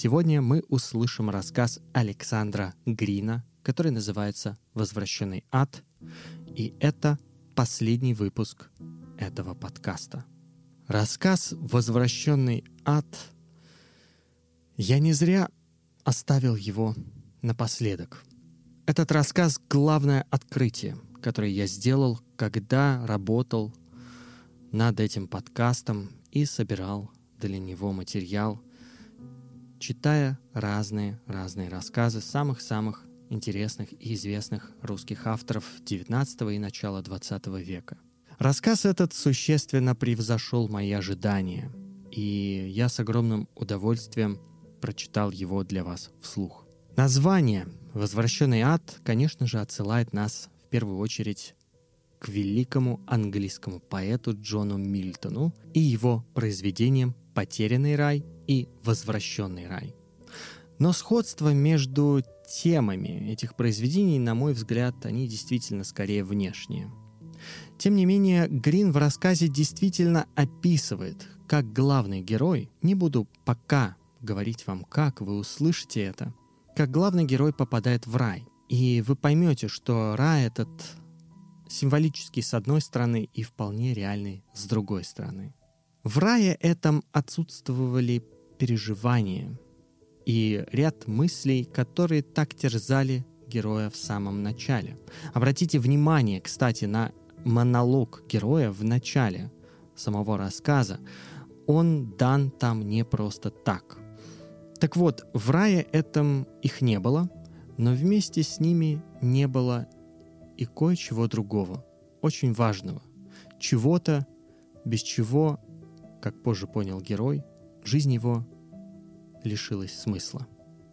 Сегодня мы услышим рассказ Александра Грина, который называется «Возвращенный ад», и это последний выпуск этого подкаста. Рассказ «Возвращенный ад» я не зря оставил его напоследок. Этот рассказ — главное открытие, которое я сделал, когда работал над этим подкастом и собирал для него материал, читая разные-разные рассказы самых-самых интересных и известных русских авторов XIX и начала XX века. Рассказ этот существенно превзошел мои ожидания, и я с огромным удовольствием прочитал его для вас вслух. Название «Возвращенный ад», конечно же, отсылает нас в первую очередь к великому английскому поэту Джону Мильтону и его произведениям «Потерянный рай» и «Возвращенный рай». Но сходство между темами этих произведений, на мой взгляд, они действительно скорее внешние. Тем не менее, Грин в рассказе действительно описывает, как главный герой, не буду пока говорить вам как, вы услышите это, как главный герой попадает в рай. И вы поймете, что рай этот символический с одной стороны и вполне реальный с другой стороны. В рае этом отсутствовали переживания и ряд мыслей, которые так терзали героя в самом начале. Обратите внимание, кстати, на монолог героя в начале самого рассказа. Он дан там не просто так. Так вот, в рае этом их не было, но вместе с ними не было и кое-чего другого, очень важного, чего-то, без чего, как позже понял герой, жизнь его лишилась смысла.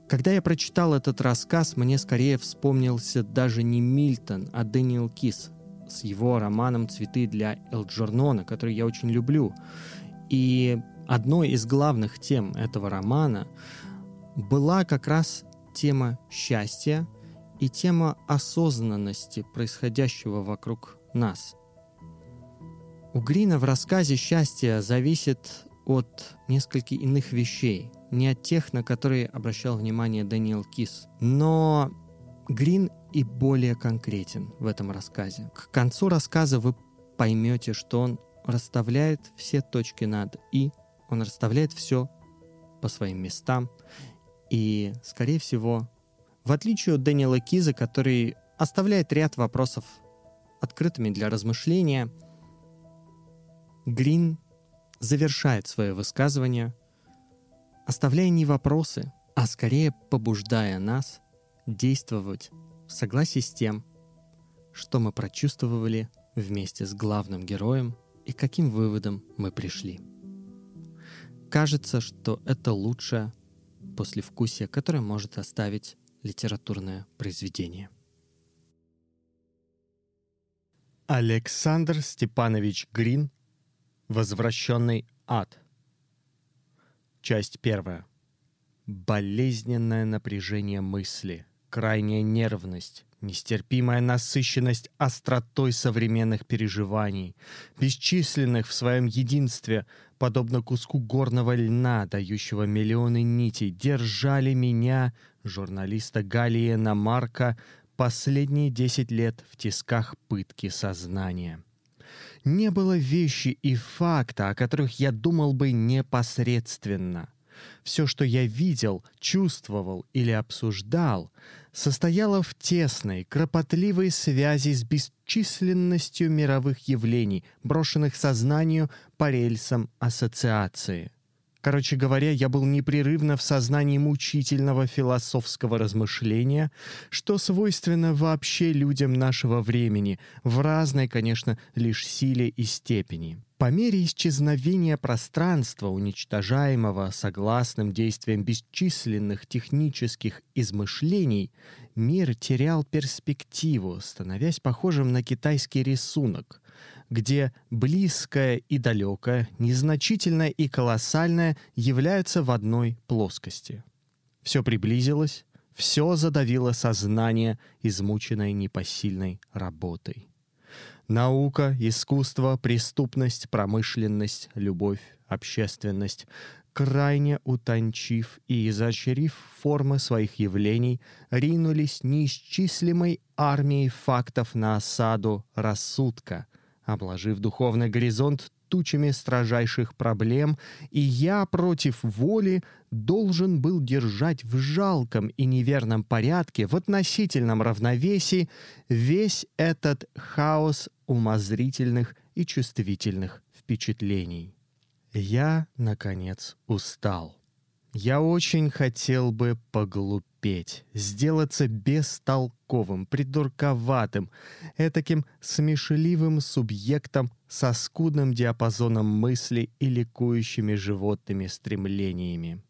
Когда я прочитал этот рассказ, мне скорее вспомнился даже не Мильтон, а Дэниел Кис с его романом «Цветы для Элджернона», который я очень люблю. И одной из главных тем этого романа была как раз тема счастья и тема осознанности происходящего вокруг нас. У Грина в рассказе «Счастье» зависит от нескольких иных вещей, не от тех, на которые обращал внимание Дэниел Кис. Но Грин и более конкретен в этом рассказе. К концу рассказа вы поймете, что он расставляет все точки над «и», он расставляет все по своим местам, и, скорее всего, в отличие от Дэниела Киза, который оставляет ряд вопросов открытыми для размышления, Грин завершает свое высказывание, оставляя не вопросы, а скорее побуждая нас действовать в согласии с тем, что мы прочувствовали вместе с главным героем и каким выводом мы пришли. Кажется, что это лучшее послевкусие, которое может оставить литературное произведение. Александр Степанович Грин «Возвращенный ад». Часть первая. Болезненное напряжение мысли, крайняя нервность, нестерпимая насыщенность остротой современных переживаний, бесчисленных в своем единстве, подобно куску горного льна, дающего миллионы нитей, держали меня, журналиста Галиена Марка, последние десять лет в тисках пытки сознания. Не было вещи и факта, о которых я думал бы непосредственно. Все, что я видел, чувствовал или обсуждал, состояло в тесной, кропотливой связи с бесчисленностью мировых явлений, брошенных сознанию по рельсам ассоциации. Короче говоря, я был непрерывно в сознании мучительного философского размышления, что свойственно вообще людям нашего времени, в разной, конечно, лишь силе и степени. По мере исчезновения пространства, уничтожаемого согласным действием бесчисленных технических измышлений, мир терял перспективу, становясь похожим на китайский рисунок, где близкое и далекое, незначительное и колоссальное являются в одной плоскости. Все приблизилось, все задавило сознание, измученное непосильной работой. Наука, искусство, преступность, промышленность, любовь, общественность. крайне утончив и изощрив формы своих явлений, ринулись неисчислимой армией фактов на осаду рассудка, обложив духовный горизонт тучами строжайших проблем, и я против воли должен был держать в жалком и неверном порядке, в относительном равновесии, весь этот хаос умозрительных и чувствительных впечатлений. Я, наконец, устал. Я очень хотел бы поглупеть, сделаться бестолковым, придурковатым, этаким смешливым субъектом со скудным диапазоном мысли и ликующими животными стремлениями.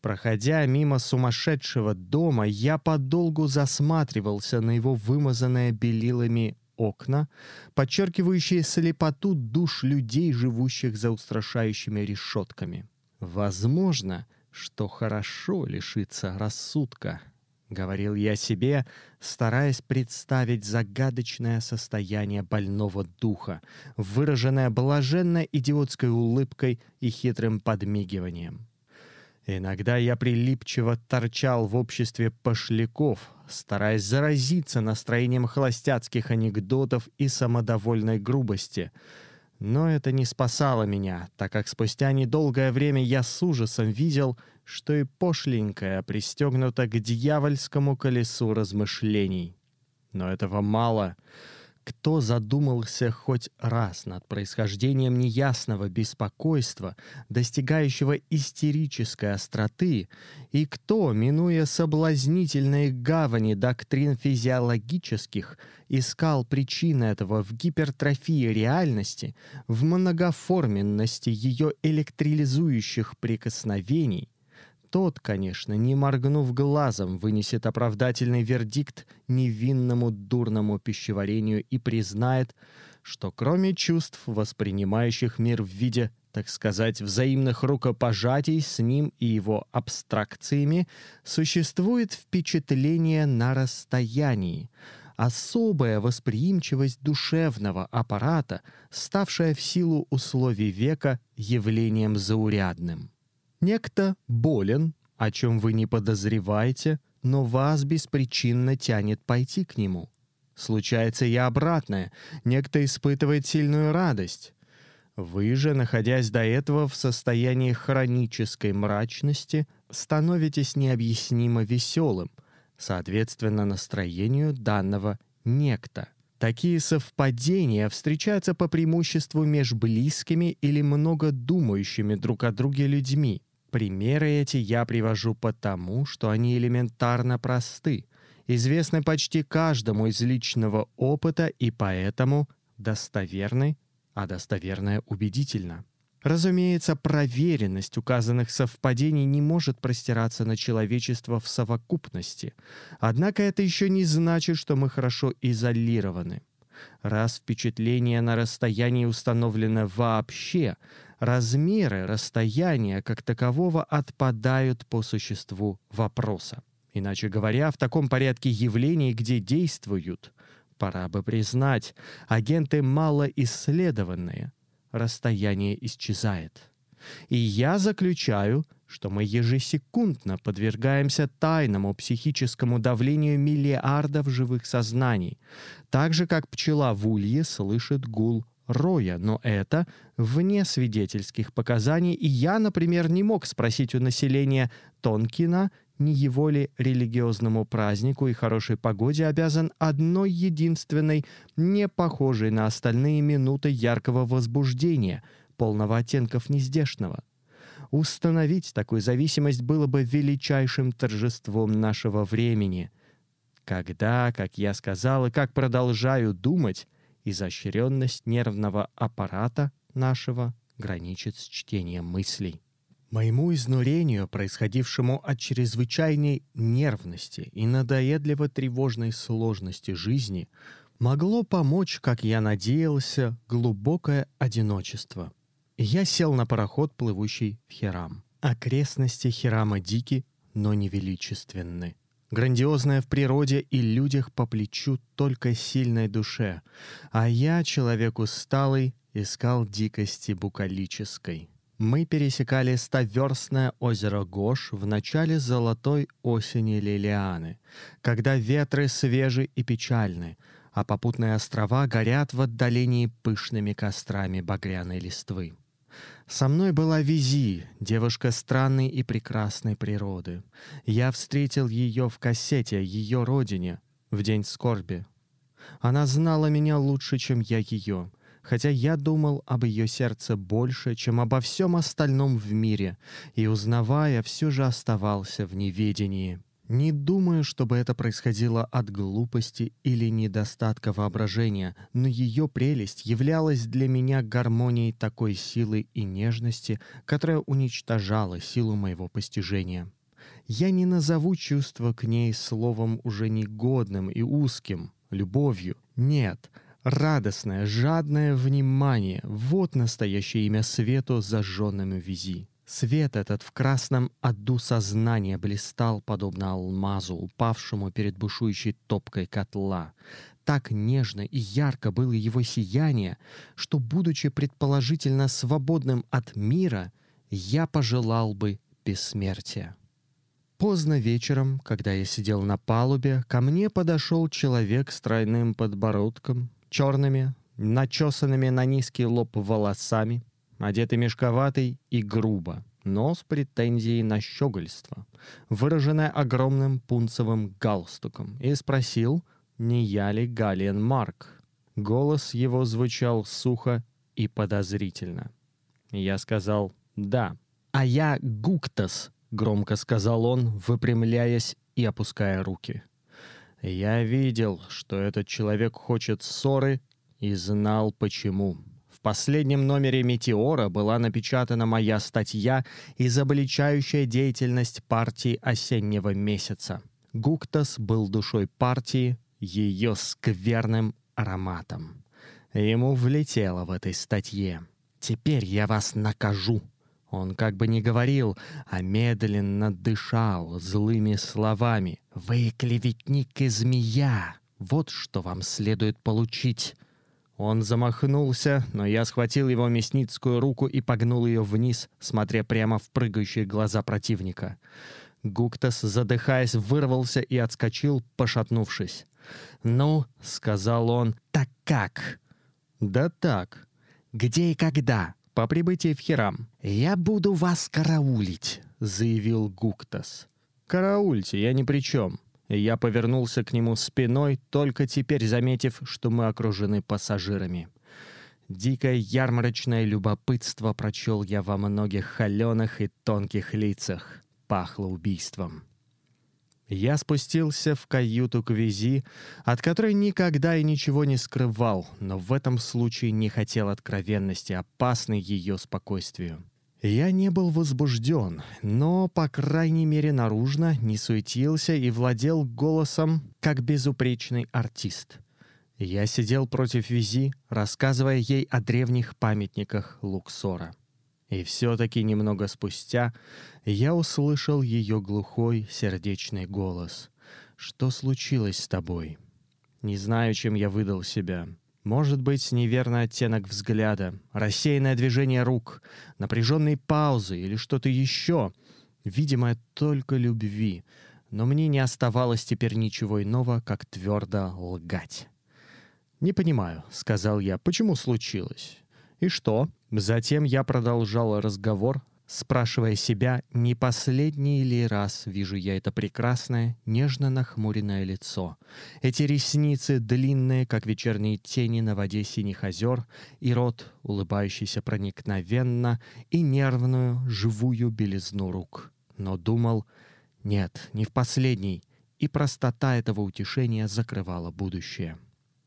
Проходя мимо сумасшедшего дома, я подолгу засматривался на его вымазанное белилами окна, подчеркивающие слепоту душ людей, живущих за устрашающими решетками. Возможно, что хорошо лишиться рассудка, — говорил я себе, стараясь представить загадочное состояние больного духа, выраженное блаженной идиотской улыбкой и хитрым подмигиванием. Иногда я прилипчиво торчал в обществе пошляков, стараясь заразиться настроением холостяцких анекдотов и самодовольной грубости. Но это не спасало меня, так как спустя недолгое время я с ужасом видел, что и пошленькая пристегнута к дьявольскому колесу размышлений. Но этого мало — кто задумался хоть раз над происхождением неясного беспокойства, достигающего истерической остроты, и кто, минуя соблазнительные гавани доктрин физиологических, искал причины этого в гипертрофии реальности, в многоформенности ее электрилизующих прикосновений, тот, конечно, не моргнув глазом, вынесет оправдательный вердикт невинному дурному пищеварению и признает, что кроме чувств, воспринимающих мир в виде, так сказать, взаимных рукопожатий с ним и его абстракциями, существует впечатление на расстоянии, особая восприимчивость душевного аппарата, ставшая в силу условий века явлением заурядным. Некто болен, о чем вы не подозреваете, но вас беспричинно тянет пойти к нему. Случается и обратное. Некто испытывает сильную радость. Вы же, находясь до этого в состоянии хронической мрачности, становитесь необъяснимо веселым, соответственно настроению данного некто. Такие совпадения встречаются по преимуществу между близкими или много думающими друг о друге людьми. Примеры эти я привожу потому, что они элементарно просты, известны почти каждому из личного опыта и поэтому достоверны, а достоверное убедительно. Разумеется, проверенность указанных совпадений не может простираться на человечество в совокупности. Однако это еще не значит, что мы хорошо изолированы. Раз впечатление на расстоянии установлено вообще, размеры расстояния как такового отпадают по существу вопроса. Иначе говоря, в таком порядке явлений, где действуют, пора бы признать, агенты малоисследованные, расстояние исчезает. И я заключаю, что мы ежесекундно подвергаемся тайному психическому давлению миллиардов живых сознаний, так же как пчела в улье слышит гул роя, но это вне свидетельских показаний, и я, например, не мог спросить у населения Тонкина, не его ли религиозному празднику и хорошей погоде обязан одной единственной, не похожей на остальные минуты яркого возбуждения, полного оттенков нездешного. Установить такую зависимость было бы величайшим торжеством нашего времени. Когда, как я сказал и как продолжаю думать, изощренность нервного аппарата нашего граничит с чтением мыслей. Моему изнурению, происходившему от чрезвычайной нервности и надоедливо-тревожной сложности жизни, могло помочь, как я надеялся, глубокое одиночество. Я сел на пароход, плывущий в Хирам. Окрестности Хирама дики, но невеличественны грандиозное в природе и людях по плечу только сильной душе, а я, человек усталый, искал дикости букалической. Мы пересекали стоверстное озеро Гош в начале золотой осени Лилианы, когда ветры свежи и печальны, а попутные острова горят в отдалении пышными кострами багряной листвы. Со мной была Визи, девушка странной и прекрасной природы. Я встретил ее в кассете, ее родине, в день скорби. Она знала меня лучше, чем я ее хотя я думал об ее сердце больше, чем обо всем остальном в мире, и, узнавая, все же оставался в неведении. Не думаю, чтобы это происходило от глупости или недостатка воображения, но ее прелесть являлась для меня гармонией такой силы и нежности, которая уничтожала силу моего постижения. Я не назову чувство к ней словом уже негодным и узким, любовью. Нет — Радостное, жадное внимание — вот настоящее имя свету, зажженному визи. Свет этот в красном аду сознания блистал, подобно алмазу, упавшему перед бушующей топкой котла. Так нежно и ярко было его сияние, что, будучи предположительно свободным от мира, я пожелал бы бессмертия. Поздно вечером, когда я сидел на палубе, ко мне подошел человек с тройным подбородком, черными, начесанными на низкий лоб волосами, одетый мешковатый и грубо, но с претензией на щегольство, выраженное огромным пунцовым галстуком, и спросил, не я ли Галиен Марк. Голос его звучал сухо и подозрительно. Я сказал «да». «А я Гуктас», — громко сказал он, выпрямляясь и опуская руки. Я видел, что этот человек хочет ссоры и знал почему. В последнем номере «Метеора» была напечатана моя статья «Изобличающая деятельность партии осеннего месяца». Гуктас был душой партии, ее скверным ароматом. Ему влетело в этой статье. «Теперь я вас накажу», он как бы не говорил, а медленно дышал злыми словами. «Вы клеветник и змея! Вот что вам следует получить!» Он замахнулся, но я схватил его мясницкую руку и погнул ее вниз, смотря прямо в прыгающие глаза противника. Гуктас, задыхаясь, вырвался и отскочил, пошатнувшись. «Ну», — сказал он, — «так как?» «Да так». «Где и когда?» по прибытии в Хирам. «Я буду вас караулить», — заявил Гуктас. «Караульте, я ни при чем». Я повернулся к нему спиной, только теперь заметив, что мы окружены пассажирами. Дикое ярмарочное любопытство прочел я во многих холеных и тонких лицах. Пахло убийством. Я спустился в каюту к Визи, от которой никогда и ничего не скрывал, но в этом случае не хотел откровенности, опасной ее спокойствию. Я не был возбужден, но, по крайней мере, наружно не суетился и владел голосом, как безупречный артист. Я сидел против Визи, рассказывая ей о древних памятниках Луксора. И все-таки немного спустя я услышал ее глухой, сердечный голос. «Что случилось с тобой?» Не знаю, чем я выдал себя. Может быть, неверный оттенок взгляда, рассеянное движение рук, напряженные паузы или что-то еще, видимое только любви. Но мне не оставалось теперь ничего иного, как твердо лгать. «Не понимаю», — сказал я, — «почему случилось? И что?» Затем я продолжал разговор, спрашивая себя, не последний ли раз вижу я это прекрасное, нежно нахмуренное лицо. Эти ресницы длинные, как вечерние тени на воде синих озер, и рот, улыбающийся проникновенно, и нервную, живую белизну рук. Но думал, нет, не в последний, и простота этого утешения закрывала будущее.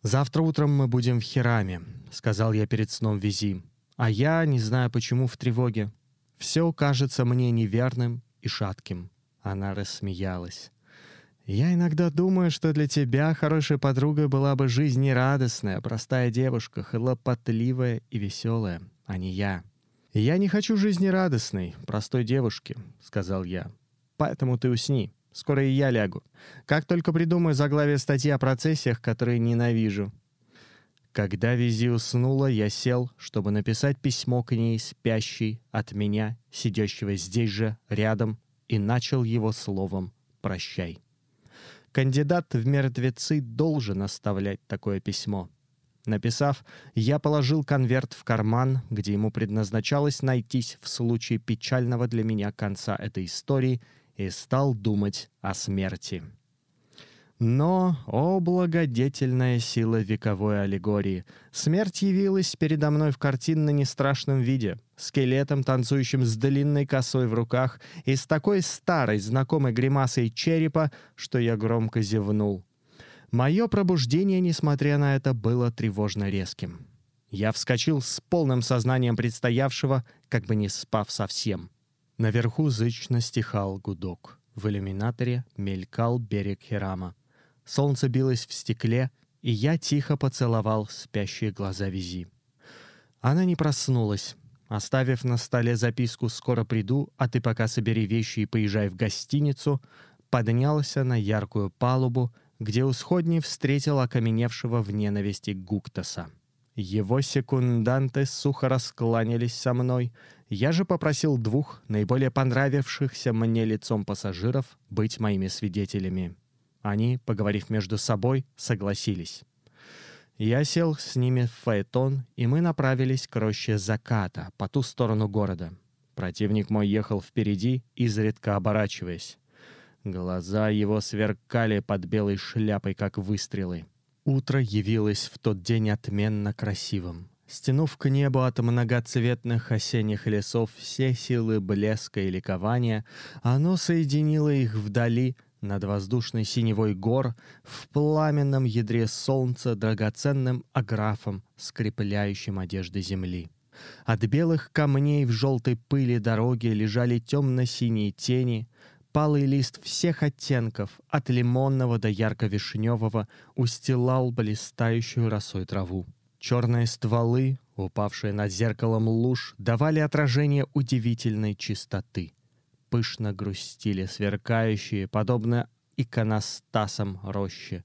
«Завтра утром мы будем в Хираме», — сказал я перед сном Визи. А я, не знаю почему, в тревоге. Все кажется мне неверным и шатким. Она рассмеялась. Я иногда думаю, что для тебя хорошей подругой была бы жизнь нерадостная, простая девушка, хлопотливая и веселая, а не я. «Я не хочу жизни радостной, простой девушки», — сказал я. «Поэтому ты усни. Скоро и я лягу. Как только придумаю заглавие статьи о процессиях, которые ненавижу». Когда Визи уснула, я сел, чтобы написать письмо к ней, спящей от меня, сидящего здесь же, рядом, и начал его словом «прощай». Кандидат в мертвецы должен оставлять такое письмо. Написав, я положил конверт в карман, где ему предназначалось найтись в случае печального для меня конца этой истории, и стал думать о смерти. Но, о благодетельная сила вековой аллегории, смерть явилась передо мной в картинно-нестрашном виде, скелетом, танцующим с длинной косой в руках и с такой старой знакомой гримасой черепа, что я громко зевнул. Мое пробуждение, несмотря на это, было тревожно резким. Я вскочил с полным сознанием предстоявшего, как бы не спав совсем. Наверху зычно стихал гудок. В иллюминаторе мелькал берег Хирама. Солнце билось в стекле, и я тихо поцеловал спящие глаза Визи. Она не проснулась. Оставив на столе записку «Скоро приду, а ты пока собери вещи и поезжай в гостиницу», поднялся на яркую палубу, где у сходни встретил окаменевшего в ненависти Гуктаса. Его секунданты сухо раскланялись со мной. Я же попросил двух наиболее понравившихся мне лицом пассажиров быть моими свидетелями. Они, поговорив между собой, согласились. Я сел с ними в фаэтон, и мы направились к роще заката, по ту сторону города. Противник мой ехал впереди, изредка оборачиваясь. Глаза его сверкали под белой шляпой, как выстрелы. Утро явилось в тот день отменно красивым. Стянув к небу от многоцветных осенних лесов все силы блеска и ликования, оно соединило их вдали — над воздушной синевой гор, в пламенном ядре солнца драгоценным аграфом, скрепляющим одежды земли. От белых камней в желтой пыли дороги лежали темно-синие тени, палый лист всех оттенков, от лимонного до ярко-вишневого, устилал блистающую росой траву. Черные стволы, упавшие над зеркалом луж, давали отражение удивительной чистоты — пышно грустили сверкающие, подобно иконостасам рощи,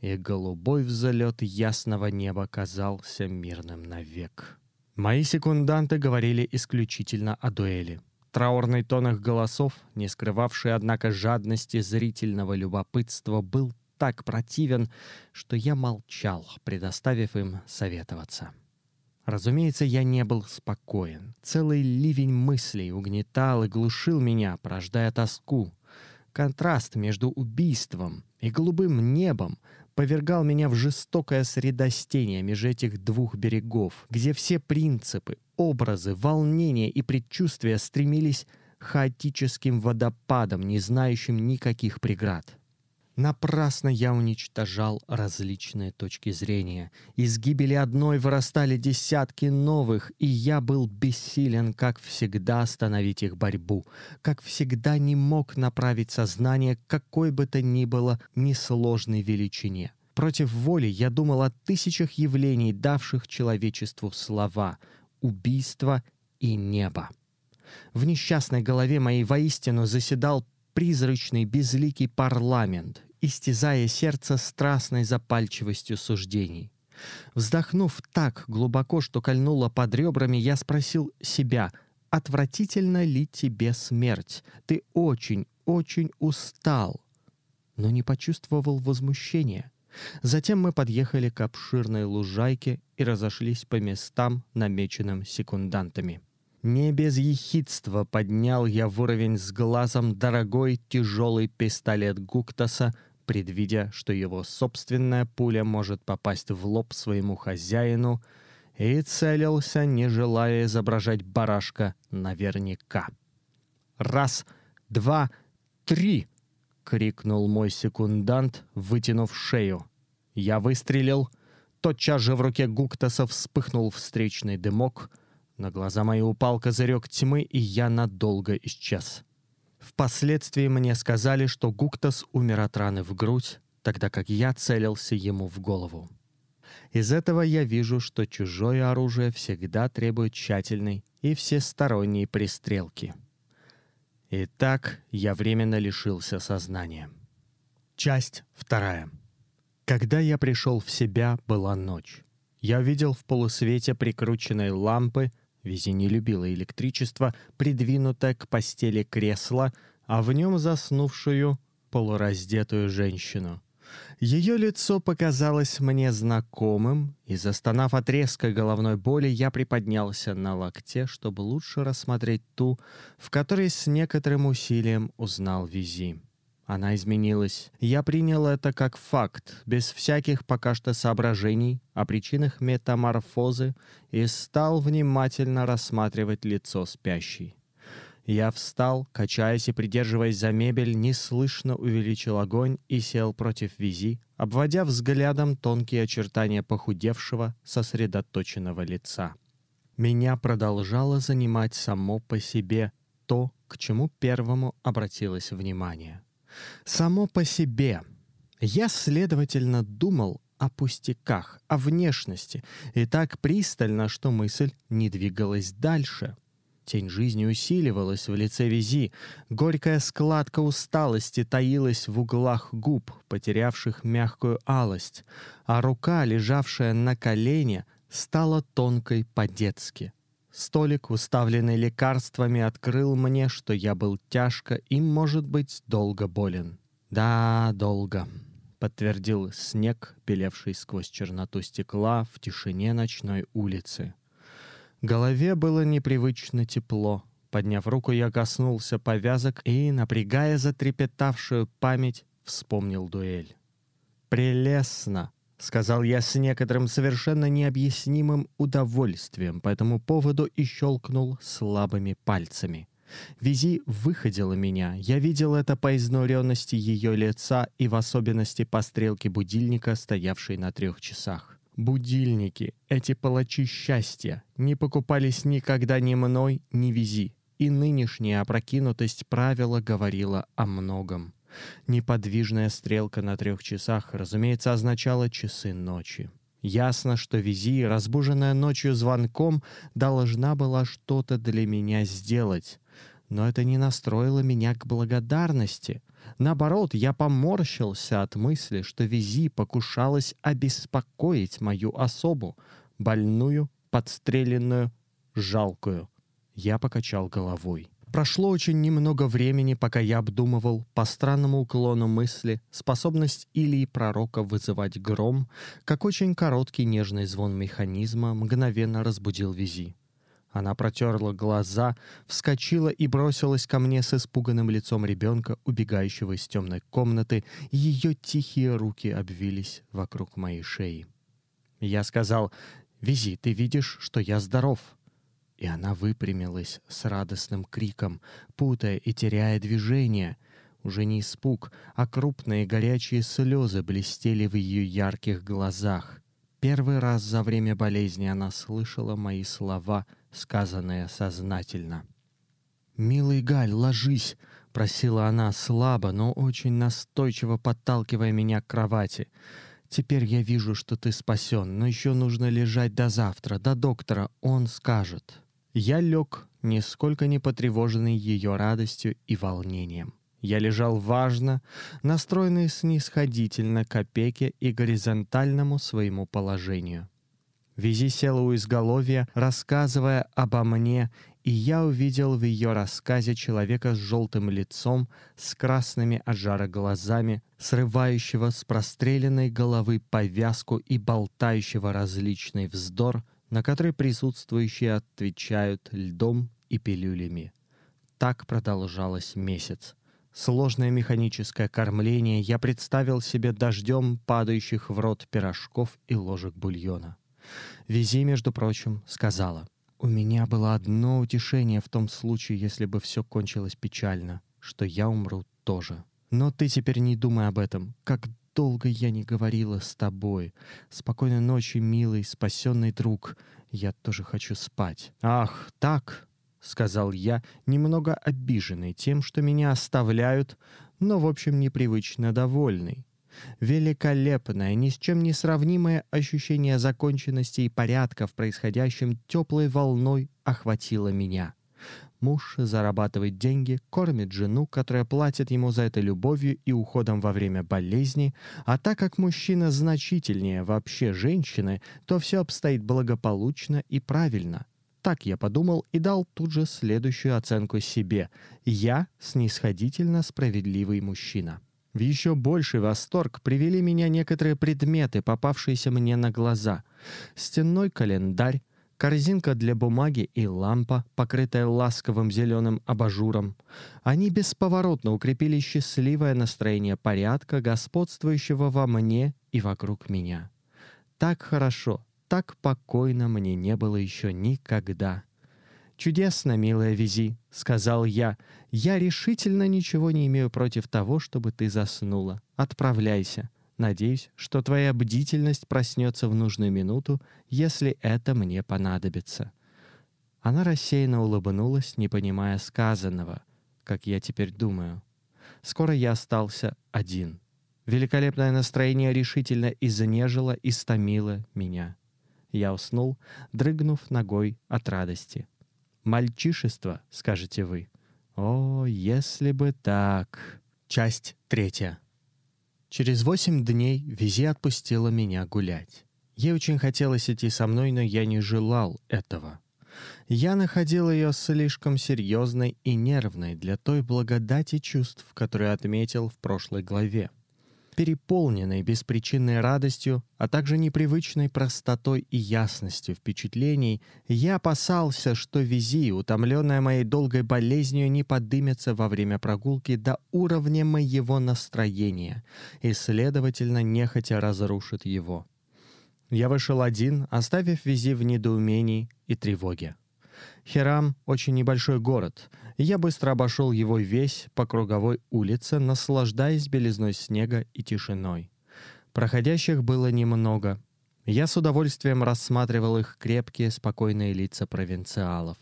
и голубой взлет ясного неба казался мирным навек. Мои секунданты говорили исключительно о дуэли. Траурный тон их голосов, не скрывавший, однако, жадности зрительного любопытства, был так противен, что я молчал, предоставив им советоваться. Разумеется, я не был спокоен. Целый ливень мыслей угнетал и глушил меня, порождая тоску. Контраст между убийством и голубым небом повергал меня в жестокое средостение меж этих двух берегов, где все принципы, образы, волнения и предчувствия стремились хаотическим водопадом, не знающим никаких преград. Напрасно я уничтожал различные точки зрения. Из гибели одной вырастали десятки новых, и я был бессилен, как всегда, остановить их борьбу. Как всегда не мог направить сознание какой бы то ни было несложной величине. Против воли я думал о тысячах явлений, давших человечеству слова «убийство» и «небо». В несчастной голове моей воистину заседал призрачный безликий парламент, истязая сердце страстной запальчивостью суждений. Вздохнув так глубоко, что кольнуло под ребрами, я спросил себя, отвратительно ли тебе смерть? Ты очень, очень устал, но не почувствовал возмущения. Затем мы подъехали к обширной лужайке и разошлись по местам, намеченным секундантами. Не без ехидства поднял я в уровень с глазом дорогой тяжелый пистолет Гуктаса, предвидя, что его собственная пуля может попасть в лоб своему хозяину, и целился, не желая изображать барашка наверняка. «Раз, два, три!» — крикнул мой секундант, вытянув шею. Я выстрелил. Тотчас же в руке Гуктаса вспыхнул встречный дымок. На глаза мои упал козырек тьмы, и я надолго исчез. Впоследствии мне сказали, что Гуктас умер от раны в грудь, тогда как я целился ему в голову. Из этого я вижу, что чужое оружие всегда требует тщательной и всесторонней пристрелки. Итак, я временно лишился сознания. Часть вторая. Когда я пришел в себя, была ночь. Я видел в полусвете прикрученной лампы, Визи не любила электричество, придвинутое к постели кресло, а в нем заснувшую полураздетую женщину. Ее лицо показалось мне знакомым, и, застонав от резкой головной боли, я приподнялся на локте, чтобы лучше рассмотреть ту, в которой с некоторым усилием узнал Визи. Она изменилась. Я принял это как факт, без всяких пока что соображений о причинах метаморфозы, и стал внимательно рассматривать лицо спящей. Я встал, качаясь и придерживаясь за мебель, неслышно увеличил огонь и сел против визи, обводя взглядом тонкие очертания похудевшего, сосредоточенного лица. Меня продолжало занимать само по себе то, к чему первому обратилось внимание. Само по себе. Я, следовательно, думал о пустяках, о внешности, и так пристально, что мысль не двигалась дальше — Тень жизни усиливалась в лице Визи. Горькая складка усталости таилась в углах губ, потерявших мягкую алость, а рука, лежавшая на колене, стала тонкой по-детски. Столик, уставленный лекарствами, открыл мне, что я был тяжко и, может быть, долго болен. «Да, долго», — подтвердил снег, пелевший сквозь черноту стекла в тишине ночной улицы. Голове было непривычно тепло. Подняв руку, я коснулся повязок и, напрягая затрепетавшую память, вспомнил дуэль. «Прелестно!» — сказал я с некоторым совершенно необъяснимым удовольствием по этому поводу и щелкнул слабыми пальцами. Визи выходила меня. Я видел это по изнуренности ее лица и в особенности по стрелке будильника, стоявшей на трех часах. Будильники, эти палачи счастья, не покупались никогда ни мной, ни вези, и нынешняя опрокинутость правила говорила о многом. Неподвижная стрелка на трех часах, разумеется, означала часы ночи. Ясно, что Визи, разбуженная ночью звонком, должна была что-то для меня сделать. Но это не настроило меня к благодарности. Наоборот, я поморщился от мысли, что Визи покушалась обеспокоить мою особу, больную, подстреленную, жалкую. Я покачал головой. Прошло очень немного времени, пока я обдумывал по странному уклону мысли способность Илии Пророка вызывать гром, как очень короткий нежный звон механизма мгновенно разбудил Визи. Она протерла глаза, вскочила и бросилась ко мне с испуганным лицом ребенка, убегающего из темной комнаты, ее тихие руки обвились вокруг моей шеи. Я сказал, «Вези, ты видишь, что я здоров». И она выпрямилась с радостным криком, путая и теряя движение. Уже не испуг, а крупные горячие слезы блестели в ее ярких глазах. Первый раз за время болезни она слышала мои слова — сказанное сознательно. «Милый Галь, ложись!» — просила она слабо, но очень настойчиво подталкивая меня к кровати. «Теперь я вижу, что ты спасен, но еще нужно лежать до завтра, до доктора, он скажет». Я лег, нисколько не потревоженный ее радостью и волнением. Я лежал важно, настроенный снисходительно к опеке и горизонтальному своему положению. Визи села у изголовья, рассказывая обо мне, и я увидел в ее рассказе человека с желтым лицом, с красными от жара глазами, срывающего с простреленной головы повязку и болтающего различный вздор, на который присутствующие отвечают льдом и пилюлями. Так продолжалось месяц. Сложное механическое кормление я представил себе дождем падающих в рот пирожков и ложек бульона. Визи, между прочим, сказала, «У меня было одно утешение в том случае, если бы все кончилось печально, что я умру тоже. Но ты теперь не думай об этом. Как долго я не говорила с тобой. Спокойной ночи, милый, спасенный друг. Я тоже хочу спать». «Ах, так!» — сказал я, немного обиженный тем, что меня оставляют, но, в общем, непривычно довольный. Великолепное, ни с чем не сравнимое ощущение законченности и порядка в происходящем теплой волной охватило меня. Муж зарабатывает деньги, кормит жену, которая платит ему за это любовью и уходом во время болезни, а так как мужчина значительнее вообще женщины, то все обстоит благополучно и правильно. Так я подумал и дал тут же следующую оценку себе. Я снисходительно справедливый мужчина. В еще больший восторг привели меня некоторые предметы, попавшиеся мне на глаза. Стенной календарь, корзинка для бумаги и лампа, покрытая ласковым зеленым абажуром. Они бесповоротно укрепили счастливое настроение порядка, господствующего во мне и вокруг меня. Так хорошо, так покойно мне не было еще никогда. «Чудесно, милая Визи», — сказал я. «Я решительно ничего не имею против того, чтобы ты заснула. Отправляйся. Надеюсь, что твоя бдительность проснется в нужную минуту, если это мне понадобится». Она рассеянно улыбнулась, не понимая сказанного, как я теперь думаю. Скоро я остался один. Великолепное настроение решительно изнежило и стомило меня. Я уснул, дрыгнув ногой от радости. «Мальчишество», — скажете вы. О, если бы так. Часть третья. Через восемь дней Визи отпустила меня гулять. Ей очень хотелось идти со мной, но я не желал этого. Я находил ее слишком серьезной и нервной для той благодати чувств, которую отметил в прошлой главе переполненной беспричинной радостью, а также непривычной простотой и ясностью впечатлений, я опасался, что Визи, утомленная моей долгой болезнью, не подымется во время прогулки до уровня моего настроения и, следовательно, нехотя разрушит его. Я вышел один, оставив Визи в недоумении и тревоге. Херам — очень небольшой город, и я быстро обошел его весь по круговой улице, наслаждаясь белизной снега и тишиной. Проходящих было немного. Я с удовольствием рассматривал их крепкие, спокойные лица провинциалов.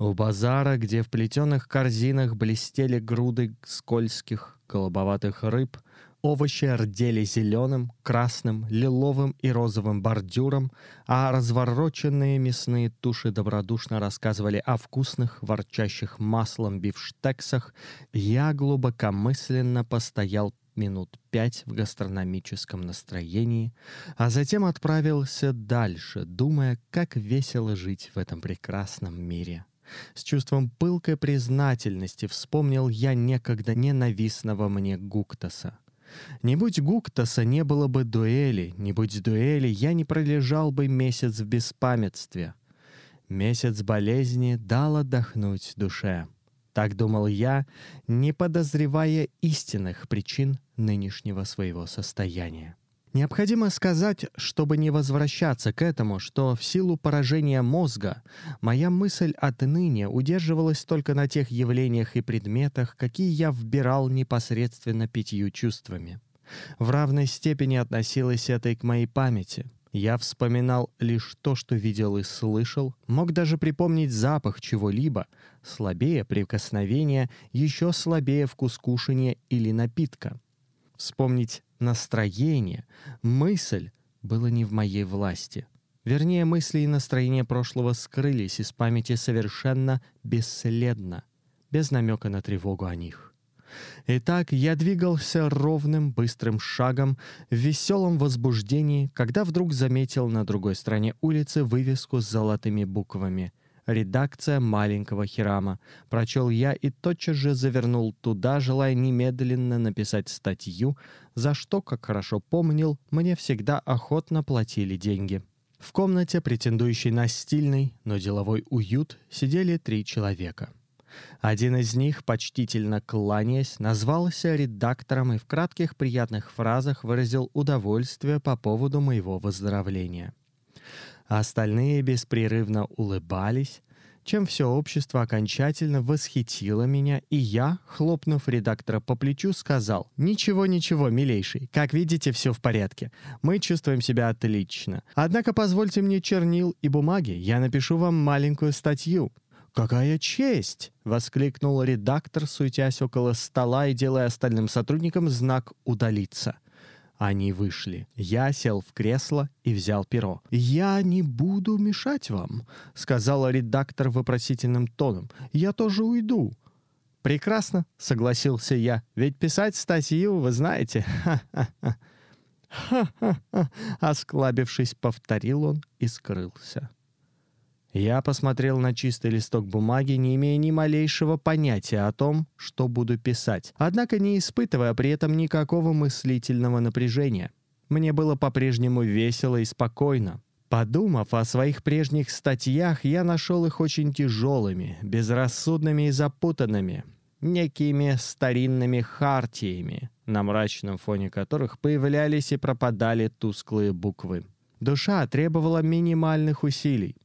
У базара, где в плетеных корзинах блестели груды скользких, голубоватых рыб, Овощи рдели зеленым, красным, лиловым и розовым бордюром, а развороченные мясные туши добродушно рассказывали о вкусных, ворчащих маслом бифштексах. Я глубокомысленно постоял минут пять в гастрономическом настроении, а затем отправился дальше, думая, как весело жить в этом прекрасном мире. С чувством пылкой признательности вспомнил я некогда ненавистного мне Гуктаса. Не будь Гуктаса, не было бы дуэли, не будь дуэли, я не пролежал бы месяц в беспамятстве. Месяц болезни дал отдохнуть душе. Так думал я, не подозревая истинных причин нынешнего своего состояния. Необходимо сказать, чтобы не возвращаться к этому, что в силу поражения мозга моя мысль отныне удерживалась только на тех явлениях и предметах, какие я вбирал непосредственно пятью чувствами. В равной степени относилось это и к моей памяти. Я вспоминал лишь то, что видел и слышал, мог даже припомнить запах чего-либо, слабее прикосновения, еще слабее вкус кушания или напитка. Вспомнить настроение, мысль было не в моей власти. Вернее, мысли и настроение прошлого скрылись из памяти совершенно бесследно, без намека на тревогу о них. Итак, я двигался ровным, быстрым шагом в веселом возбуждении, когда вдруг заметил на другой стороне улицы вывеску с золотыми буквами — редакция маленького Хирама. Прочел я и тотчас же завернул туда, желая немедленно написать статью, за что, как хорошо помнил, мне всегда охотно платили деньги. В комнате, претендующей на стильный, но деловой уют, сидели три человека. Один из них, почтительно кланяясь, назвался редактором и в кратких приятных фразах выразил удовольствие по поводу моего выздоровления а остальные беспрерывно улыбались, чем все общество окончательно восхитило меня, и я, хлопнув редактора по плечу, сказал «Ничего, ничего, милейший, как видите, все в порядке. Мы чувствуем себя отлично. Однако позвольте мне чернил и бумаги, я напишу вам маленькую статью». «Какая честь!» — воскликнул редактор, суетясь около стола и делая остальным сотрудникам знак «удалиться». Они вышли. Я сел в кресло и взял перо. «Я не буду мешать вам», — сказала редактор вопросительным тоном. «Я тоже уйду». «Прекрасно», — согласился я. «Ведь писать статью, вы знаете». «Ха-ха-ха». Осклабившись, повторил он и скрылся. Я посмотрел на чистый листок бумаги, не имея ни малейшего понятия о том, что буду писать, однако не испытывая при этом никакого мыслительного напряжения. Мне было по-прежнему весело и спокойно. Подумав о своих прежних статьях, я нашел их очень тяжелыми, безрассудными и запутанными, некими старинными хартиями, на мрачном фоне которых появлялись и пропадали тусклые буквы. Душа требовала минимальных усилий.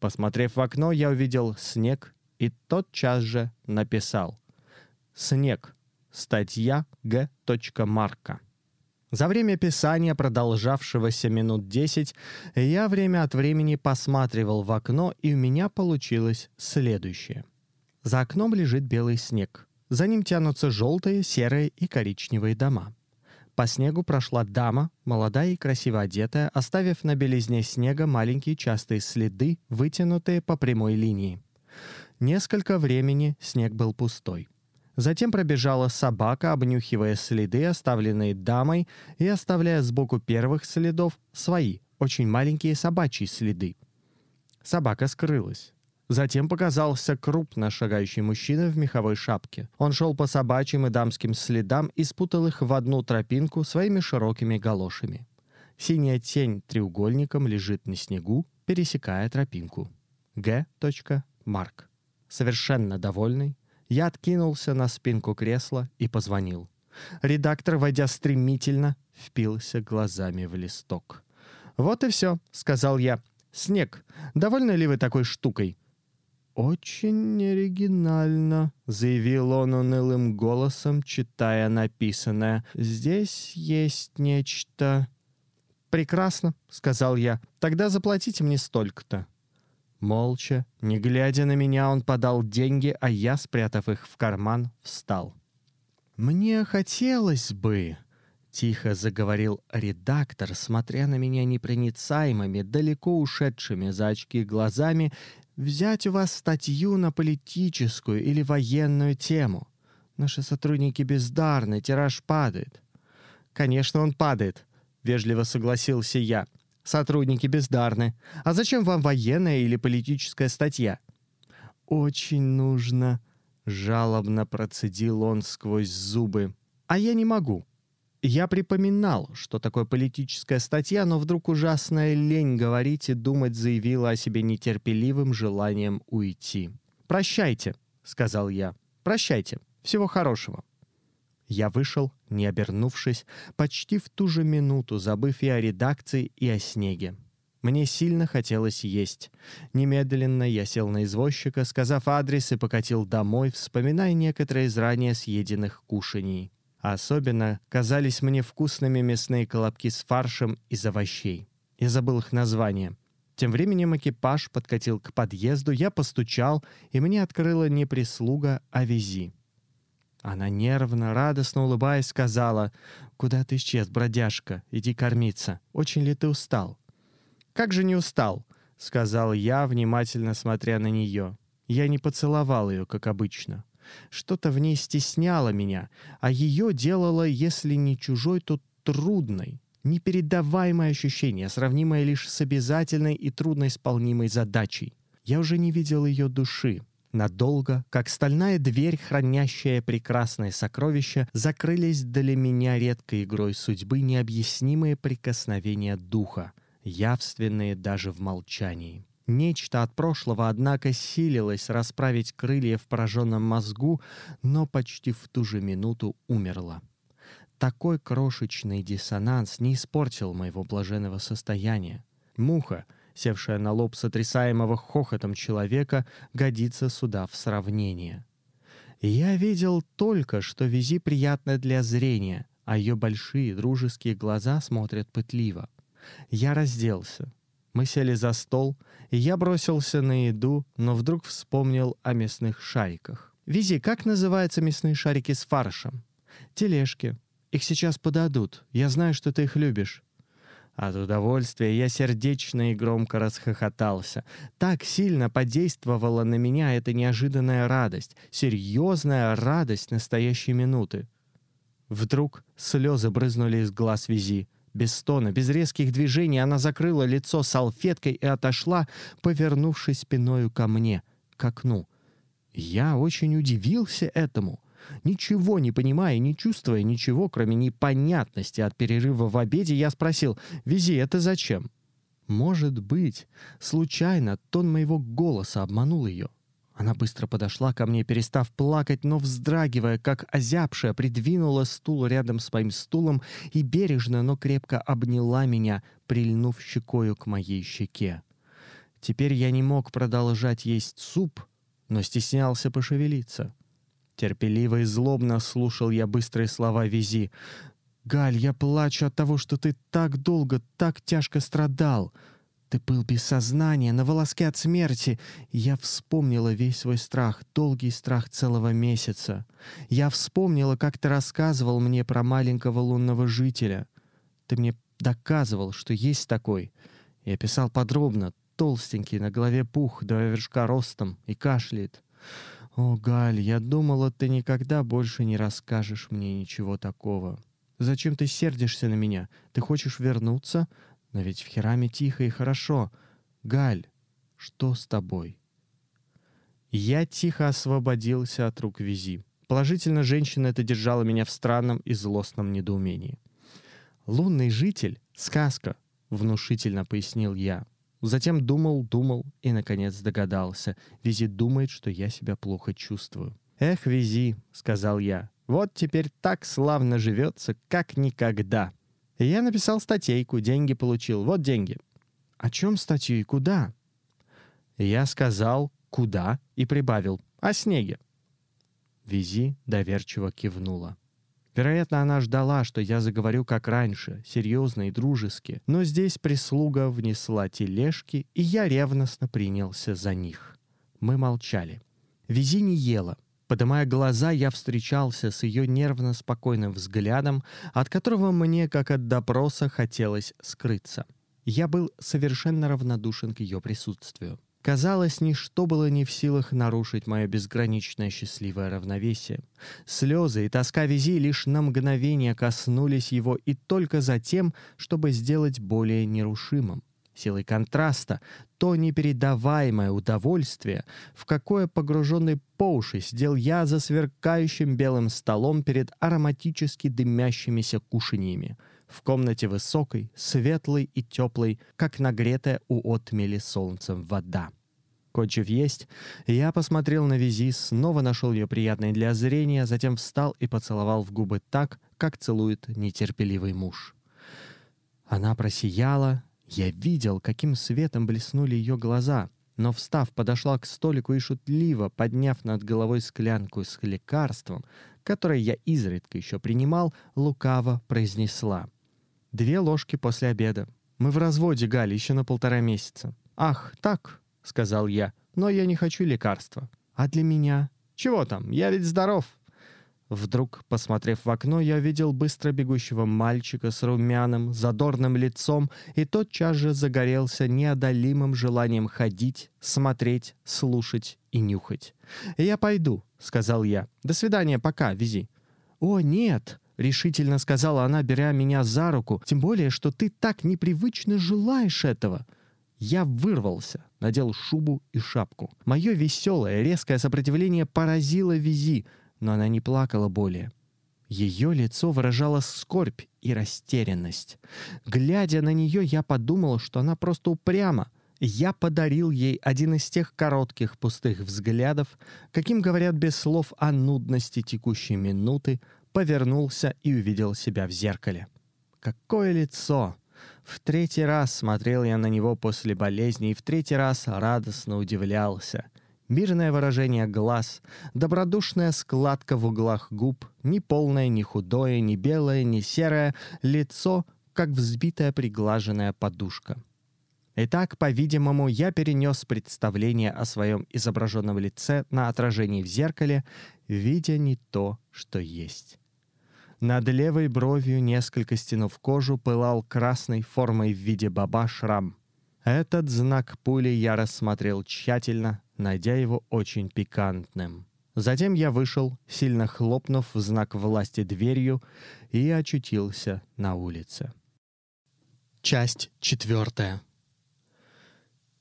Посмотрев в окно, я увидел снег и тотчас же написал «Снег. Статья Г. Марка». За время писания, продолжавшегося минут десять, я время от времени посматривал в окно, и у меня получилось следующее. За окном лежит белый снег. За ним тянутся желтые, серые и коричневые дома. По снегу прошла дама, молодая и красиво одетая, оставив на белизне снега маленькие частые следы, вытянутые по прямой линии. Несколько времени снег был пустой. Затем пробежала собака, обнюхивая следы, оставленные дамой, и оставляя сбоку первых следов свои, очень маленькие собачьи следы. Собака скрылась. Затем показался крупно шагающий мужчина в меховой шапке. Он шел по собачьим и дамским следам и спутал их в одну тропинку своими широкими галошами. Синяя тень треугольником лежит на снегу, пересекая тропинку. Г. Марк. Совершенно довольный, я откинулся на спинку кресла и позвонил. Редактор, войдя стремительно, впился глазами в листок. «Вот и все», — сказал я. «Снег. Довольны ли вы такой штукой? «Очень оригинально», — заявил он унылым голосом, читая написанное. «Здесь есть нечто...» «Прекрасно», — сказал я. «Тогда заплатите мне столько-то». Молча, не глядя на меня, он подал деньги, а я, спрятав их в карман, встал. «Мне хотелось бы», — тихо заговорил редактор, смотря на меня непроницаемыми, далеко ушедшими за очки глазами взять у вас статью на политическую или военную тему. Наши сотрудники бездарны, тираж падает». «Конечно, он падает», — вежливо согласился я. «Сотрудники бездарны. А зачем вам военная или политическая статья?» «Очень нужно», — жалобно процедил он сквозь зубы. «А я не могу. Я припоминал, что такое политическая статья, но вдруг ужасная лень говорить и думать заявила о себе нетерпеливым желанием уйти. «Прощайте», — сказал я. «Прощайте. Всего хорошего». Я вышел, не обернувшись, почти в ту же минуту, забыв и о редакции, и о снеге. Мне сильно хотелось есть. Немедленно я сел на извозчика, сказав адрес, и покатил домой, вспоминая некоторые из ранее съеденных кушаний. Особенно казались мне вкусными мясные колобки с фаршем из овощей. Я забыл их название. Тем временем экипаж подкатил к подъезду, я постучал, и мне открыла не прислуга, а вези. Она нервно, радостно улыбаясь, сказала, «Куда ты исчез, бродяжка? Иди кормиться. Очень ли ты устал?» «Как же не устал?» — сказал я, внимательно смотря на нее. Я не поцеловал ее, как обычно. Что-то в ней стесняло меня, а ее делало, если не чужой, то трудной. Непередаваемое ощущение, сравнимое лишь с обязательной и трудноисполнимой задачей. Я уже не видел ее души. Надолго, как стальная дверь, хранящая прекрасное сокровище, закрылись для меня редкой игрой судьбы необъяснимые прикосновения духа, явственные даже в молчании. Нечто от прошлого, однако, силилось расправить крылья в пораженном мозгу, но почти в ту же минуту умерло. Такой крошечный диссонанс не испортил моего блаженного состояния. Муха, севшая на лоб сотрясаемого хохотом человека, годится сюда в сравнение. Я видел только, что вези приятно для зрения, а ее большие дружеские глаза смотрят пытливо. Я разделся. Мы сели за стол, и я бросился на еду, но вдруг вспомнил о мясных шариках. «Визи, как называются мясные шарики с фаршем?» «Тележки». Их сейчас подадут. Я знаю, что ты их любишь». От удовольствия я сердечно и громко расхохотался. Так сильно подействовала на меня эта неожиданная радость, серьезная радость настоящей минуты. Вдруг слезы брызнули из глаз Визи. Без стона, без резких движений она закрыла лицо салфеткой и отошла, повернувшись спиною ко мне, к окну. Я очень удивился этому — Ничего не понимая, не чувствуя ничего, кроме непонятности от перерыва в обеде, я спросил, «Вези, это зачем?» Может быть, случайно тон моего голоса обманул ее. Она быстро подошла ко мне, перестав плакать, но вздрагивая, как озябшая, придвинула стул рядом с моим стулом и бережно, но крепко обняла меня, прильнув щекою к моей щеке. Теперь я не мог продолжать есть суп, но стеснялся пошевелиться. Терпеливо и злобно слушал я быстрые слова Визи. «Галь, я плачу от того, что ты так долго, так тяжко страдал. Ты был без сознания, на волоске от смерти. Я вспомнила весь свой страх, долгий страх целого месяца. Я вспомнила, как ты рассказывал мне про маленького лунного жителя. Ты мне доказывал, что есть такой. Я писал подробно, толстенький, на голове пух, до вершка ростом и кашляет. «О, Галь, я думала, ты никогда больше не расскажешь мне ничего такого. Зачем ты сердишься на меня? Ты хочешь вернуться? Но ведь в Хираме тихо и хорошо. Галь, что с тобой?» Я тихо освободился от рук Визи. Положительно, женщина это держала меня в странном и злостном недоумении. «Лунный житель — сказка», — внушительно пояснил я. Затем думал, думал и, наконец, догадался. Визи думает, что я себя плохо чувствую. «Эх, Визи», — сказал я, — «вот теперь так славно живется, как никогда». Я написал статейку, деньги получил. Вот деньги. «О чем статью и куда?» Я сказал «куда» и прибавил «о снеге». Визи доверчиво кивнула. Вероятно, она ждала, что я заговорю как раньше, серьезно и дружески, но здесь прислуга внесла тележки, и я ревностно принялся за них. Мы молчали. Вези не ела. Подымая глаза, я встречался с ее нервно-спокойным взглядом, от которого мне, как от допроса, хотелось скрыться. Я был совершенно равнодушен к ее присутствию. Казалось, ничто было не в силах нарушить мое безграничное счастливое равновесие. Слезы и тоска вези лишь на мгновение коснулись его и только затем, чтобы сделать более нерушимым. Силой контраста то непередаваемое удовольствие, в какое погруженный по уши сидел я за сверкающим белым столом перед ароматически дымящимися кушаньями — в комнате высокой, светлой и теплой, как нагретая у отмели солнцем вода. Кончив есть, я посмотрел на Визи, снова нашел ее приятной для зрения, затем встал и поцеловал в губы так, как целует нетерпеливый муж. Она просияла, я видел, каким светом блеснули ее глаза, но, встав, подошла к столику и шутливо, подняв над головой склянку с лекарством, которое я изредка еще принимал, лукаво произнесла — Две ложки после обеда. Мы в разводе, Галя, еще на полтора месяца. Ах, так, сказал я, но я не хочу лекарства. А для меня? Чего там? Я ведь здоров. Вдруг, посмотрев в окно, я видел быстро бегущего мальчика с румяным, задорным лицом и тотчас же загорелся неодолимым желанием ходить, смотреть, слушать и нюхать. «Я пойду», — сказал я. «До свидания, пока, вези». «О, нет!» — решительно сказала она, беря меня за руку. «Тем более, что ты так непривычно желаешь этого». Я вырвался, надел шубу и шапку. Мое веселое, резкое сопротивление поразило Визи, но она не плакала более. Ее лицо выражало скорбь и растерянность. Глядя на нее, я подумал, что она просто упряма. Я подарил ей один из тех коротких пустых взглядов, каким говорят без слов о нудности текущей минуты, повернулся и увидел себя в зеркале. Какое лицо! В третий раз смотрел я на него после болезни и в третий раз радостно удивлялся. Мирное выражение глаз, добродушная складка в углах губ, ни полное, ни худое, ни белое, ни серое, лицо, как взбитая приглаженная подушка. Итак, по-видимому, я перенес представление о своем изображенном лице на отражении в зеркале, видя не то, что есть. Над левой бровью, несколько стянув кожу, пылал красной формой в виде баба шрам. Этот знак пули я рассмотрел тщательно, найдя его очень пикантным. Затем я вышел, сильно хлопнув в знак власти дверью, и очутился на улице. Часть четвертая.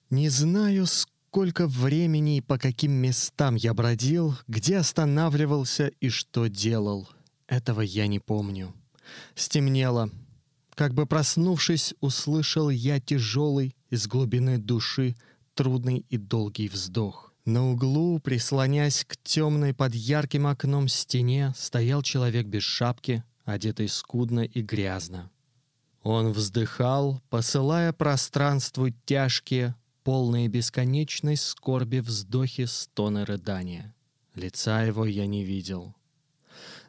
Не знаю, сколько времени и по каким местам я бродил, где останавливался и что делал. Этого я не помню. Стемнело. Как бы проснувшись, услышал я тяжелый из глубины души трудный и долгий вздох. На углу, прислонясь к темной под ярким окном стене, стоял человек без шапки, одетый скудно и грязно. Он вздыхал, посылая пространству тяжкие, полные бесконечной скорби вздохи, стоны рыдания. Лица его я не видел.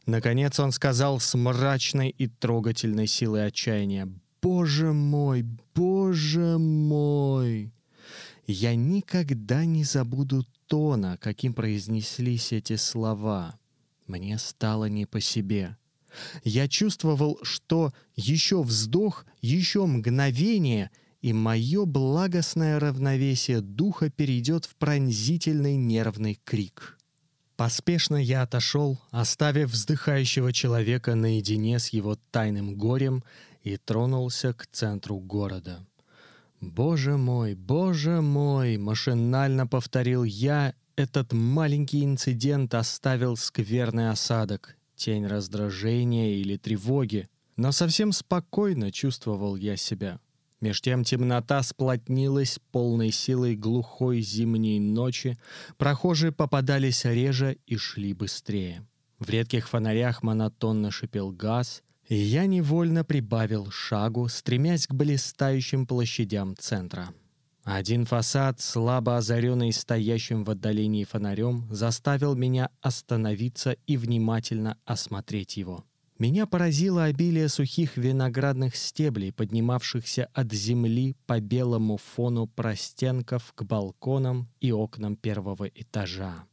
Наконец он сказал с мрачной и трогательной силой отчаяния, «Боже мой, Боже мой!» Я никогда не забуду тона, каким произнеслись эти слова. Мне стало не по себе. Я чувствовал, что еще вздох, еще мгновение, и мое благостное равновесие духа перейдет в пронзительный нервный крик. Поспешно я отошел, оставив вздыхающего человека наедине с его тайным горем, и тронулся к центру города. «Боже мой, боже мой!» — машинально повторил я. Этот маленький инцидент оставил скверный осадок, тень раздражения или тревоги. Но совсем спокойно чувствовал я себя. Меж тем темнота сплотнилась полной силой глухой зимней ночи, прохожие попадались реже и шли быстрее. В редких фонарях монотонно шипел газ, я невольно прибавил шагу, стремясь к блистающим площадям центра. Один фасад, слабо озаренный стоящим в отдалении фонарем, заставил меня остановиться и внимательно осмотреть его. Меня поразило обилие сухих виноградных стеблей, поднимавшихся от земли по белому фону простенков к балконам и окнам первого этажа.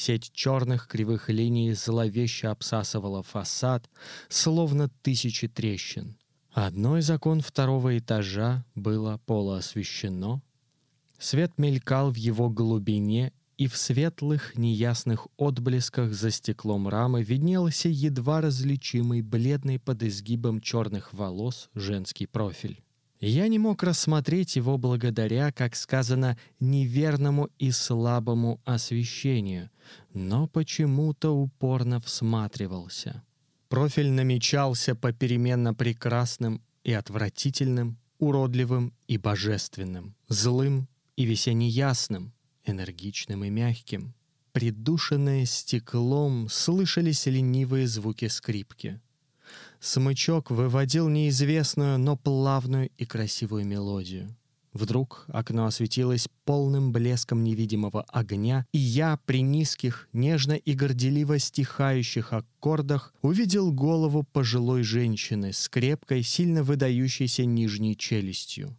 Сеть черных кривых линий зловеще обсасывала фасад, словно тысячи трещин. Одно из окон второго этажа было полуосвещено. Свет мелькал в его глубине, и в светлых неясных отблесках за стеклом рамы виднелся едва различимый бледный под изгибом черных волос женский профиль. Я не мог рассмотреть его благодаря, как сказано, неверному и слабому освещению, но почему-то упорно всматривался. Профиль намечался попеременно прекрасным и отвратительным, уродливым и божественным, злым и весенне ясным, энергичным и мягким. Придушенное стеклом слышались ленивые звуки скрипки — Смычок выводил неизвестную, но плавную и красивую мелодию. Вдруг окно осветилось полным блеском невидимого огня, и я при низких, нежно и горделиво стихающих аккордах увидел голову пожилой женщины с крепкой, сильно выдающейся нижней челюстью.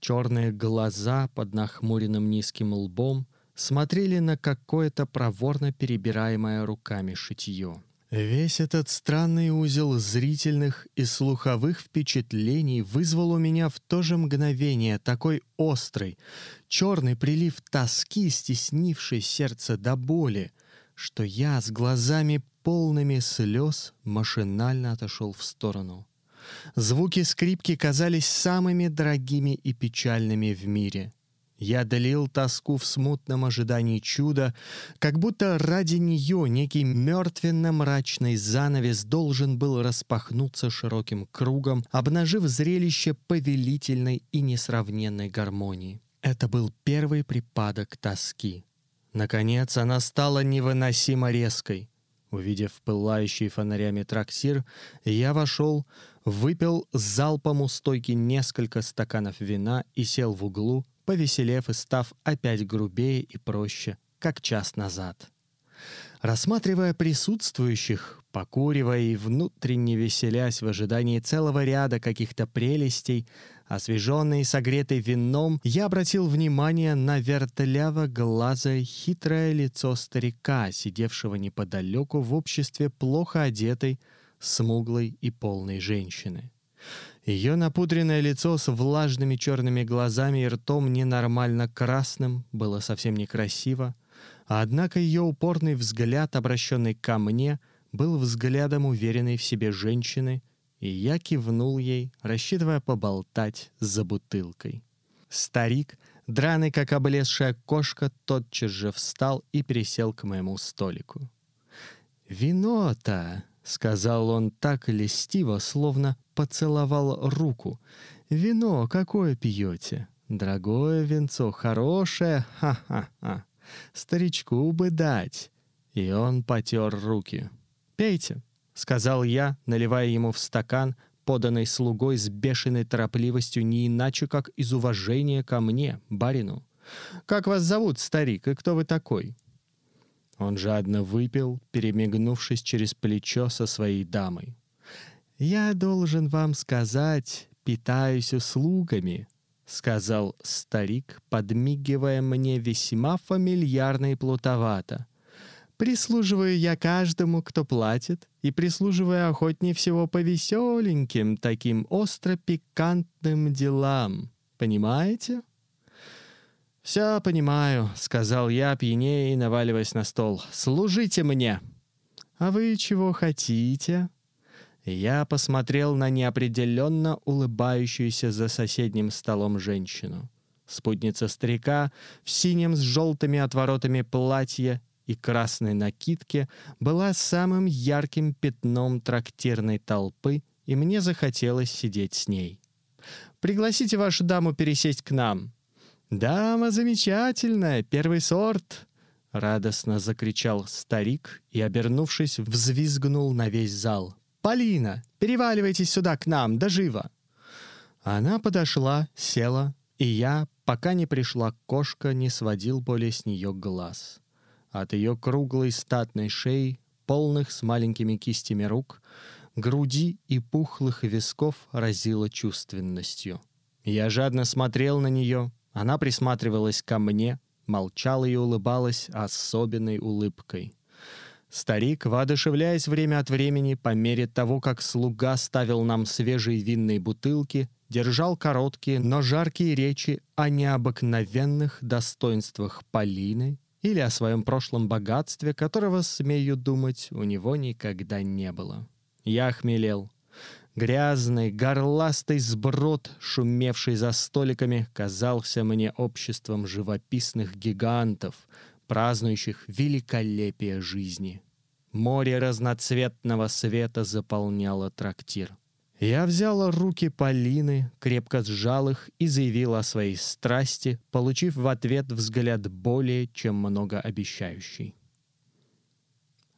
Черные глаза под нахмуренным низким лбом смотрели на какое-то проворно перебираемое руками шитье. Весь этот странный узел зрительных и слуховых впечатлений вызвал у меня в то же мгновение такой острый, черный прилив тоски, стеснивший сердце до боли, что я с глазами полными слез машинально отошел в сторону. Звуки скрипки казались самыми дорогими и печальными в мире — я долил тоску в смутном ожидании чуда, как будто ради нее некий мертвенно-мрачный занавес должен был распахнуться широким кругом, обнажив зрелище повелительной и несравненной гармонии. Это был первый припадок тоски. Наконец она стала невыносимо резкой. Увидев пылающий фонарями трактир, я вошел, выпил залпом у стойки несколько стаканов вина и сел в углу, повеселев и став опять грубее и проще, как час назад. Рассматривая присутствующих, покуривая и внутренне веселясь в ожидании целого ряда каких-то прелестей, Освеженный и согретый вином, я обратил внимание на вертляво-глазое хитрое лицо старика, сидевшего неподалеку в обществе плохо одетой, смуглой и полной женщины. Ее напудренное лицо с влажными черными глазами и ртом ненормально красным было совсем некрасиво, однако ее упорный взгляд, обращенный ко мне, был взглядом уверенной в себе женщины, и я кивнул ей, рассчитывая поболтать за бутылкой. Старик, драный как облезшая кошка, тотчас же встал и пересел к моему столику. «Вино-то!» — сказал он так льстиво, словно поцеловал руку. «Вино какое пьете? Дорогое венцо, хорошее, ха-ха-ха! Старичку бы дать!» И он потер руки. «Пейте!» — сказал я, наливая ему в стакан, поданный слугой с бешеной торопливостью не иначе, как из уважения ко мне, барину. «Как вас зовут, старик, и кто вы такой?» Он жадно выпил, перемигнувшись через плечо со своей дамой. «Я должен вам сказать, питаюсь услугами», — сказал старик, подмигивая мне весьма фамильярно и плутовато. Прислуживаю я каждому, кто платит, и прислуживаю охотнее всего по веселеньким, таким остро-пикантным делам. Понимаете? «Все понимаю», — сказал я, пьянее и наваливаясь на стол. «Служите мне!» «А вы чего хотите?» Я посмотрел на неопределенно улыбающуюся за соседним столом женщину. Спутница старика в синем с желтыми отворотами платье и красной накидке была самым ярким пятном трактирной толпы, и мне захотелось сидеть с ней. «Пригласите вашу даму пересесть к нам». «Дама замечательная, первый сорт!» — радостно закричал старик и, обернувшись, взвизгнул на весь зал. «Полина, переваливайтесь сюда к нам, да живо!» Она подошла, села, и я, пока не пришла кошка, не сводил более с нее глаз. От ее круглой статной шеи, полных с маленькими кистями рук, груди и пухлых висков разило чувственностью. Я жадно смотрел на нее, она присматривалась ко мне, молчала и улыбалась особенной улыбкой. Старик, воодушевляясь время от времени, по мере того, как слуга ставил нам свежие винные бутылки, держал короткие, но жаркие речи о необыкновенных достоинствах Полины или о своем прошлом богатстве, которого, смею думать, у него никогда не было. Я хмелел. Грязный, горластый сброд, шумевший за столиками, казался мне обществом живописных гигантов, празднующих великолепие жизни. Море разноцветного света заполняло трактир. Я взял руки Полины, крепко сжал их и заявил о своей страсти, получив в ответ взгляд более чем многообещающий.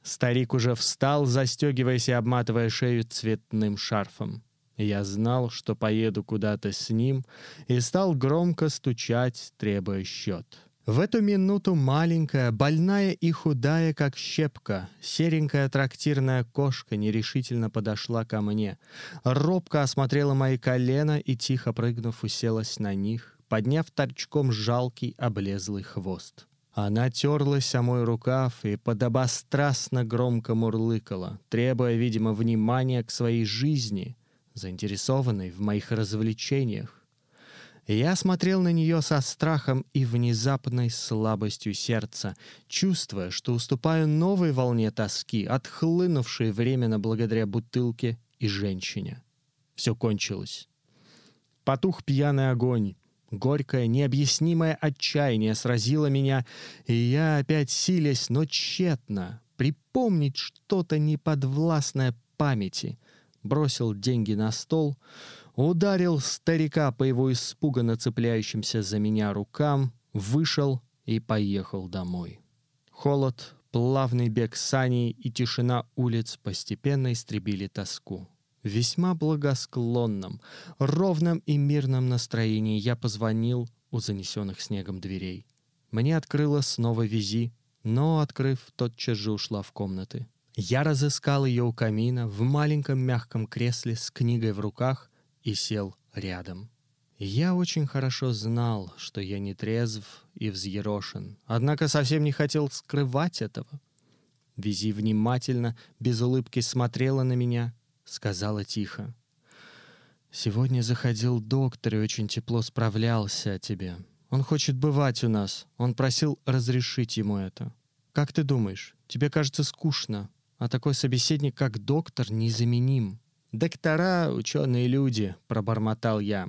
Старик уже встал, застегиваясь и обматывая шею цветным шарфом. Я знал, что поеду куда-то с ним, и стал громко стучать, требуя счет. В эту минуту маленькая, больная и худая, как щепка, серенькая трактирная кошка нерешительно подошла ко мне. Робко осмотрела мои колена и, тихо прыгнув, уселась на них, подняв торчком жалкий облезлый хвост. Она терлась о мой рукав и подобострастно громко мурлыкала, требуя, видимо, внимания к своей жизни, заинтересованной в моих развлечениях. Я смотрел на нее со страхом и внезапной слабостью сердца, чувствуя, что уступаю новой волне тоски, отхлынувшей временно благодаря бутылке и женщине. Все кончилось. Потух пьяный огонь. Горькое, необъяснимое отчаяние сразило меня, и я опять силясь, но тщетно, припомнить что-то неподвластное памяти, бросил деньги на стол — ударил старика по его испуганно цепляющимся за меня рукам, вышел и поехал домой. Холод, плавный бег саней и тишина улиц постепенно истребили тоску. В весьма благосклонном, ровном и мирном настроении я позвонил у занесенных снегом дверей. Мне открыла снова визи, но, открыв, тотчас же ушла в комнаты. Я разыскал ее у камина в маленьком мягком кресле с книгой в руках и сел рядом. Я очень хорошо знал, что я не трезв и взъерошен, однако совсем не хотел скрывать этого. Визи внимательно, без улыбки смотрела на меня, сказала тихо. «Сегодня заходил доктор и очень тепло справлялся о тебе. Он хочет бывать у нас. Он просил разрешить ему это. Как ты думаешь, тебе кажется скучно, а такой собеседник, как доктор, незаменим?» «Доктора — ученые люди», — пробормотал я.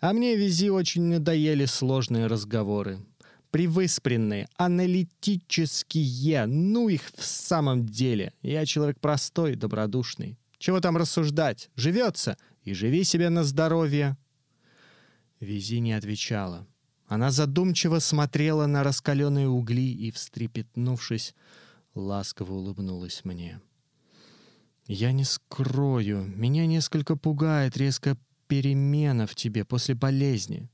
«А мне, Визи, очень надоели сложные разговоры. Привыспренные, аналитические, ну их в самом деле. Я человек простой, добродушный. Чего там рассуждать? Живется, и живи себе на здоровье». Визи не отвечала. Она задумчиво смотрела на раскаленные угли и, встрепетнувшись, ласково улыбнулась мне. «Я не скрою, меня несколько пугает резкая перемена в тебе после болезни».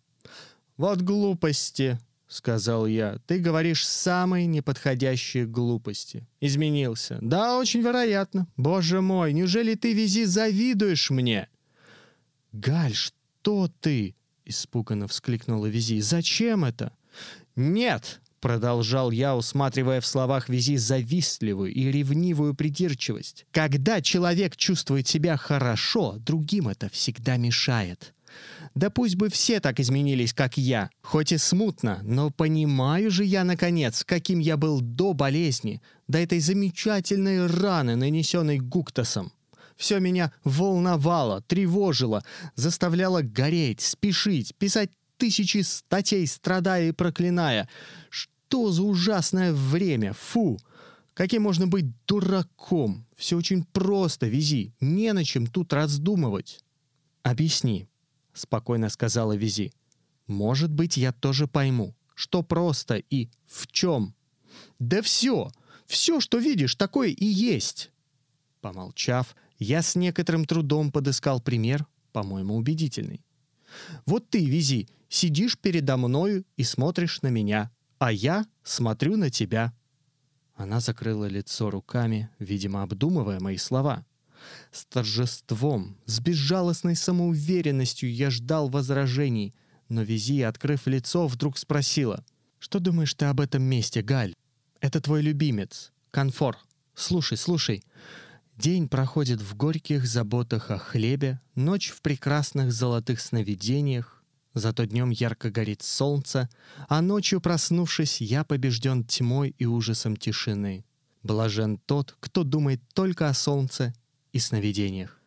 «Вот глупости», — сказал я. «Ты говоришь самые неподходящие глупости. Изменился. Да, очень вероятно. Боже мой, неужели ты, Визи, завидуешь мне?» «Галь, что ты?» — испуганно вскликнула Визи. «Зачем это?» «Нет!» — продолжал я, усматривая в словах Визи завистливую и ревнивую придирчивость. «Когда человек чувствует себя хорошо, другим это всегда мешает. Да пусть бы все так изменились, как я, хоть и смутно, но понимаю же я, наконец, каким я был до болезни, до этой замечательной раны, нанесенной Гуктасом. Все меня волновало, тревожило, заставляло гореть, спешить, писать тысячи статей, страдая и проклиная. Что за ужасное время? Фу! Каким можно быть дураком? Все очень просто, Визи. Не на чем тут раздумывать. «Объясни», — спокойно сказала Визи. «Может быть, я тоже пойму, что просто и в чем». «Да все! Все, что видишь, такое и есть!» Помолчав, я с некоторым трудом подыскал пример, по-моему, убедительный. Вот ты, Визи, сидишь передо мною и смотришь на меня, а я смотрю на тебя. Она закрыла лицо руками, видимо, обдумывая мои слова. С торжеством, с безжалостной самоуверенностью я ждал возражений, но Визи, открыв лицо, вдруг спросила. «Что думаешь ты об этом месте, Галь? Это твой любимец, Конфор. Слушай, слушай, День проходит в горьких заботах о хлебе, ночь в прекрасных золотых сновидениях, зато днем ярко горит солнце, а ночью, проснувшись, я побежден тьмой и ужасом тишины. Блажен тот, кто думает только о солнце и сновидениях.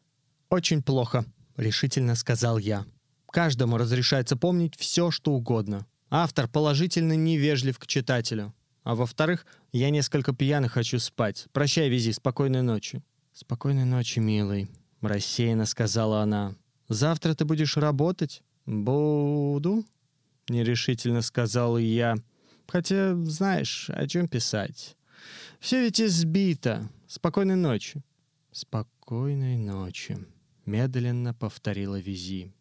«Очень плохо», — решительно сказал я. «Каждому разрешается помнить все, что угодно. Автор положительно невежлив к читателю. А во-вторых, я несколько пьяный хочу спать. Прощай, Визи, спокойной ночи». «Спокойной ночи, милый», — рассеянно сказала она. «Завтра ты будешь работать?» «Буду», — нерешительно сказал я. «Хотя, знаешь, о чем писать? Все ведь избито. Спокойной ночи». «Спокойной ночи», — медленно повторила Визи.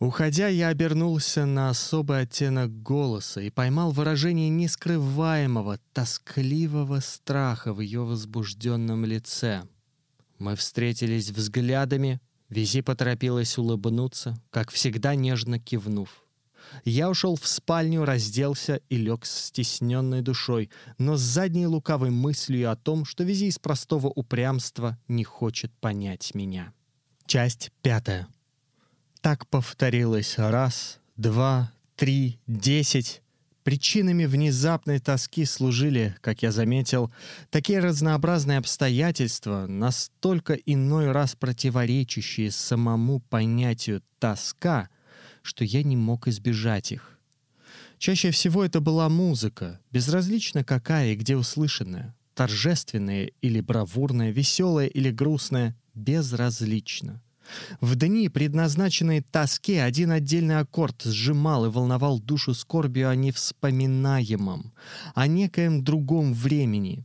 Уходя, я обернулся на особый оттенок голоса и поймал выражение нескрываемого, тоскливого страха в ее возбужденном лице. Мы встретились взглядами, Визи поторопилась улыбнуться, как всегда нежно кивнув. Я ушел в спальню, разделся и лег с стесненной душой, но с задней лукавой мыслью о том, что Визи из простого упрямства не хочет понять меня. Часть пятая. Так повторилось раз, два, три, десять. Причинами внезапной тоски служили, как я заметил, такие разнообразные обстоятельства, настолько иной раз противоречащие самому понятию «тоска», что я не мог избежать их. Чаще всего это была музыка, безразлично какая и где услышанная, торжественная или бравурная, веселая или грустная, безразлично — в дни, предназначенные тоске, один отдельный аккорд сжимал и волновал душу скорбью о невспоминаемом, о некоем другом времени.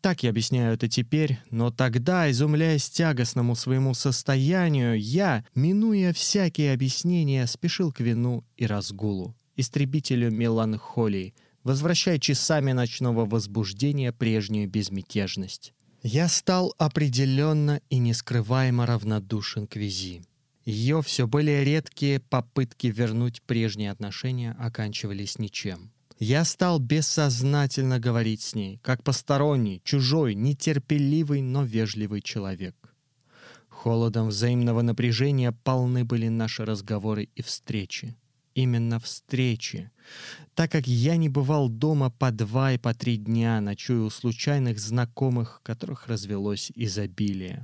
Так я объясняю это теперь, но тогда, изумляясь тягостному своему состоянию, я, минуя всякие объяснения, спешил к вину и разгулу, истребителю меланхолии, возвращая часами ночного возбуждения прежнюю безмятежность. Я стал определенно и нескрываемо равнодушен к визи. Ее все более редкие попытки вернуть прежние отношения оканчивались ничем. Я стал бессознательно говорить с ней, как посторонний, чужой, нетерпеливый, но вежливый человек. Холодом взаимного напряжения полны были наши разговоры и встречи. Именно встречи. Так как я не бывал дома по два и по три дня, ночуя у случайных знакомых, которых развелось изобилие.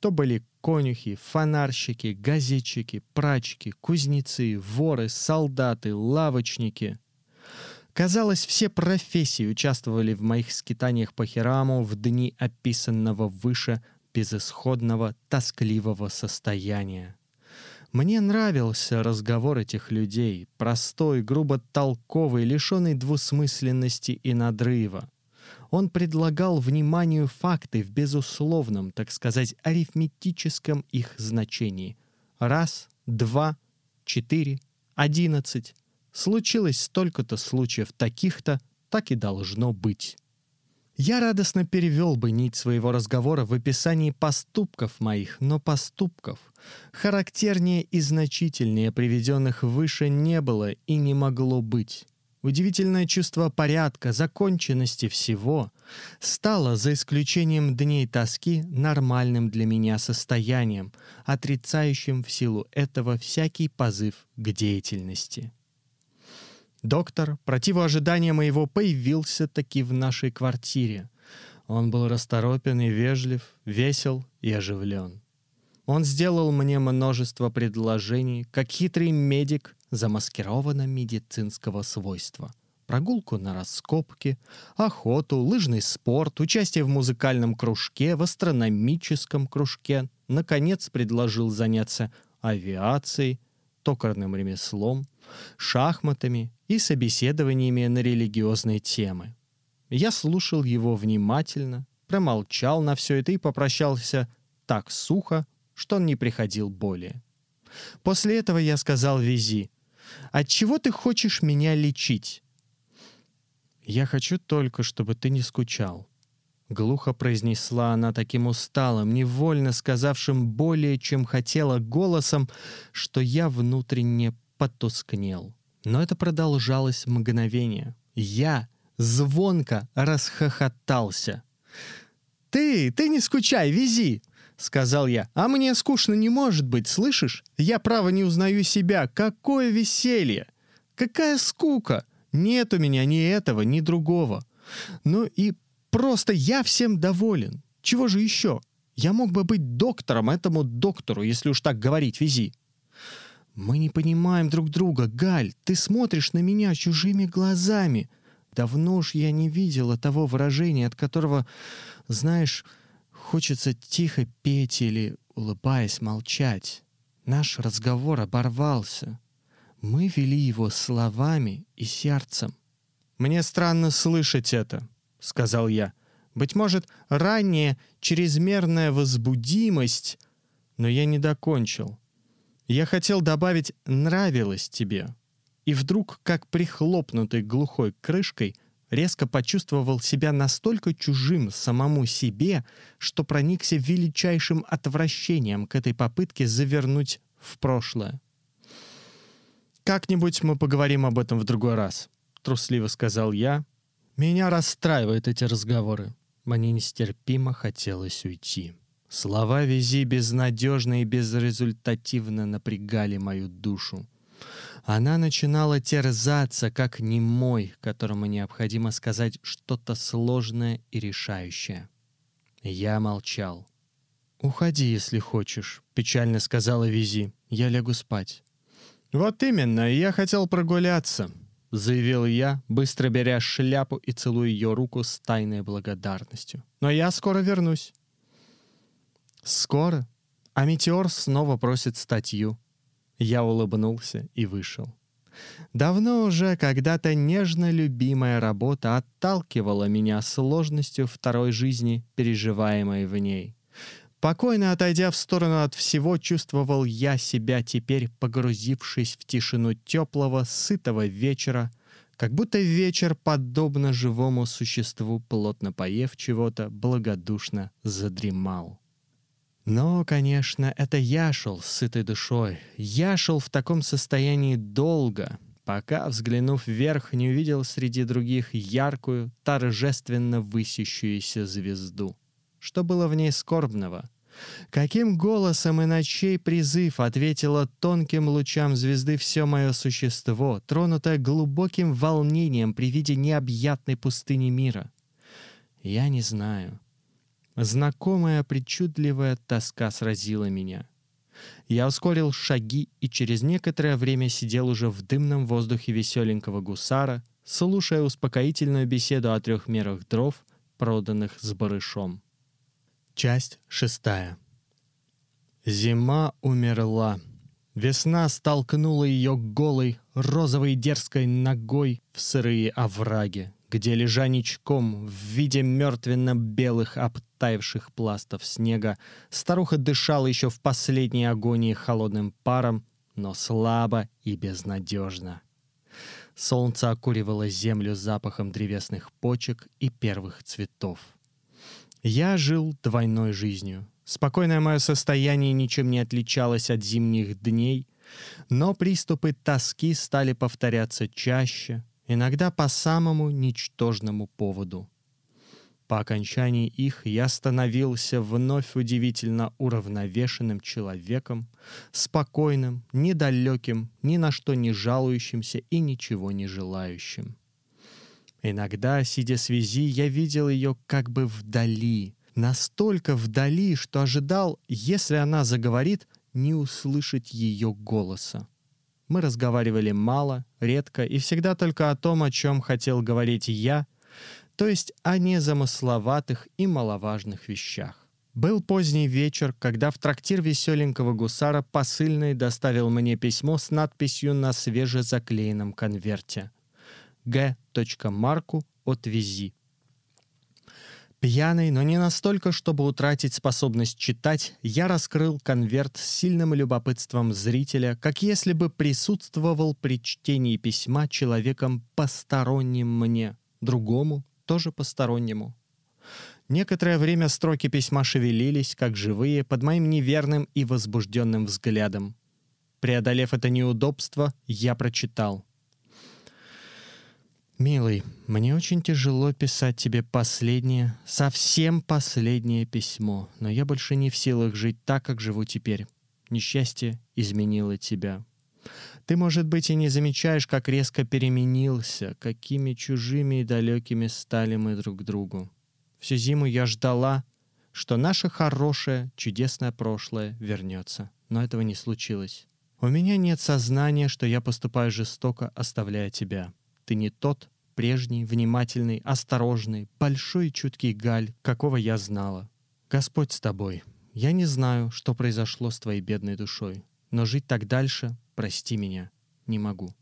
То были конюхи, фонарщики, газетчики, прачки, кузнецы, воры, солдаты, лавочники. Казалось, все профессии участвовали в моих скитаниях по Хираму в дни описанного выше безысходного, тоскливого состояния. Мне нравился разговор этих людей, простой, грубо толковый, лишенный двусмысленности и надрыва. Он предлагал вниманию факты в безусловном, так сказать, арифметическом их значении. Раз, два, четыре, одиннадцать. Случилось столько-то случаев таких-то, так и должно быть. Я радостно перевел бы нить своего разговора в описании поступков моих, но поступков, характернее и значительнее приведенных выше, не было и не могло быть. Удивительное чувство порядка, законченности всего стало, за исключением дней тоски, нормальным для меня состоянием, отрицающим в силу этого всякий позыв к деятельности. Доктор, против ожидания моего, появился таки в нашей квартире. Он был расторопен и вежлив, весел и оживлен. Он сделал мне множество предложений, как хитрый медик замаскированно медицинского свойства. Прогулку на раскопки, охоту, лыжный спорт, участие в музыкальном кружке, в астрономическом кружке. Наконец предложил заняться авиацией, токарным ремеслом, шахматами и собеседованиями на религиозные темы. Я слушал его внимательно, промолчал на все это и попрощался так сухо, что он не приходил более. После этого я сказал Визи, от чего ты хочешь меня лечить?» «Я хочу только, чтобы ты не скучал», — глухо произнесла она таким усталым, невольно сказавшим более, чем хотела, голосом, что я внутренне потускнел. Но это продолжалось мгновение. Я звонко расхохотался. «Ты, ты не скучай, вези!» — сказал я. «А мне скучно не может быть, слышишь? Я, право, не узнаю себя. Какое веселье! Какая скука! Нет у меня ни этого, ни другого. Ну и просто я всем доволен. Чего же еще? Я мог бы быть доктором этому доктору, если уж так говорить, вези». «Мы не понимаем друг друга, Галь. Ты смотришь на меня чужими глазами. Давно уж я не видела того выражения, от которого, знаешь, Хочется тихо петь или, улыбаясь, молчать. Наш разговор оборвался. Мы вели его словами и сердцем. «Мне странно слышать это», — сказал я. «Быть может, ранняя чрезмерная возбудимость...» Но я не докончил. Я хотел добавить «нравилось тебе». И вдруг, как прихлопнутый глухой крышкой, резко почувствовал себя настолько чужим самому себе, что проникся величайшим отвращением к этой попытке завернуть в прошлое. «Как-нибудь мы поговорим об этом в другой раз», — трусливо сказал я. «Меня расстраивают эти разговоры. Мне нестерпимо хотелось уйти». Слова Вези безнадежно и безрезультативно напрягали мою душу. Она начинала терзаться, как немой, которому необходимо сказать что-то сложное и решающее. Я молчал. «Уходи, если хочешь», — печально сказала Визи. «Я лягу спать». «Вот именно, я хотел прогуляться», — заявил я, быстро беря шляпу и целуя ее руку с тайной благодарностью. «Но я скоро вернусь». «Скоро?» А метеор снова просит статью. Я улыбнулся и вышел. Давно уже когда-то нежно любимая работа отталкивала меня сложностью второй жизни, переживаемой в ней. Покойно отойдя в сторону от всего, чувствовал я себя теперь, погрузившись в тишину теплого, сытого вечера, как будто вечер, подобно живому существу, плотно поев чего-то, благодушно задремал. Но, конечно, это я шел с сытой душой. Я шел в таком состоянии долго, пока, взглянув вверх, не увидел среди других яркую, торжественно высящуюся звезду. Что было в ней скорбного? Каким голосом и ночей призыв ответило тонким лучам звезды все мое существо, тронутое глубоким волнением при виде необъятной пустыни мира? Я не знаю. Знакомая причудливая тоска сразила меня. Я ускорил шаги и через некоторое время сидел уже в дымном воздухе веселенького гусара, слушая успокоительную беседу о трех мерах дров, проданных с барышом. Часть шестая. Зима умерла. Весна столкнула ее голой, розовой дерзкой ногой в сырые овраги, где, лежа ничком в виде мертвенно-белых обтаивших пластов снега, старуха дышала еще в последней агонии холодным паром, но слабо и безнадежно. Солнце окуривало землю запахом древесных почек и первых цветов. Я жил двойной жизнью. Спокойное мое состояние ничем не отличалось от зимних дней, но приступы тоски стали повторяться чаще — иногда по самому ничтожному поводу. По окончании их я становился вновь удивительно уравновешенным человеком, спокойным, недалеким, ни на что не жалующимся и ничего не желающим. Иногда, сидя с вези, я видел ее как бы вдали, настолько вдали, что ожидал, если она заговорит, не услышать ее голоса. Мы разговаривали мало, редко и всегда только о том, о чем хотел говорить я, то есть о незамысловатых и маловажных вещах. Был поздний вечер, когда в трактир веселенького гусара посыльный доставил мне письмо с надписью на свежезаклеенном конверте. Г. Марку от Визи. Пьяный, но не настолько, чтобы утратить способность читать, я раскрыл конверт с сильным любопытством зрителя, как если бы присутствовал при чтении письма человеком посторонним мне, другому, тоже постороннему. Некоторое время строки письма шевелились, как живые, под моим неверным и возбужденным взглядом. Преодолев это неудобство, я прочитал — «Милый, мне очень тяжело писать тебе последнее, совсем последнее письмо, но я больше не в силах жить так, как живу теперь. Несчастье изменило тебя. Ты, может быть, и не замечаешь, как резко переменился, какими чужими и далекими стали мы друг другу. Всю зиму я ждала, что наше хорошее, чудесное прошлое вернется, но этого не случилось. У меня нет сознания, что я поступаю жестоко, оставляя тебя». Ты не тот, прежний, внимательный, осторожный, большой и чуткий Галь, какого я знала. Господь с тобой. Я не знаю, что произошло с твоей бедной душой, но жить так дальше, прости меня, не могу.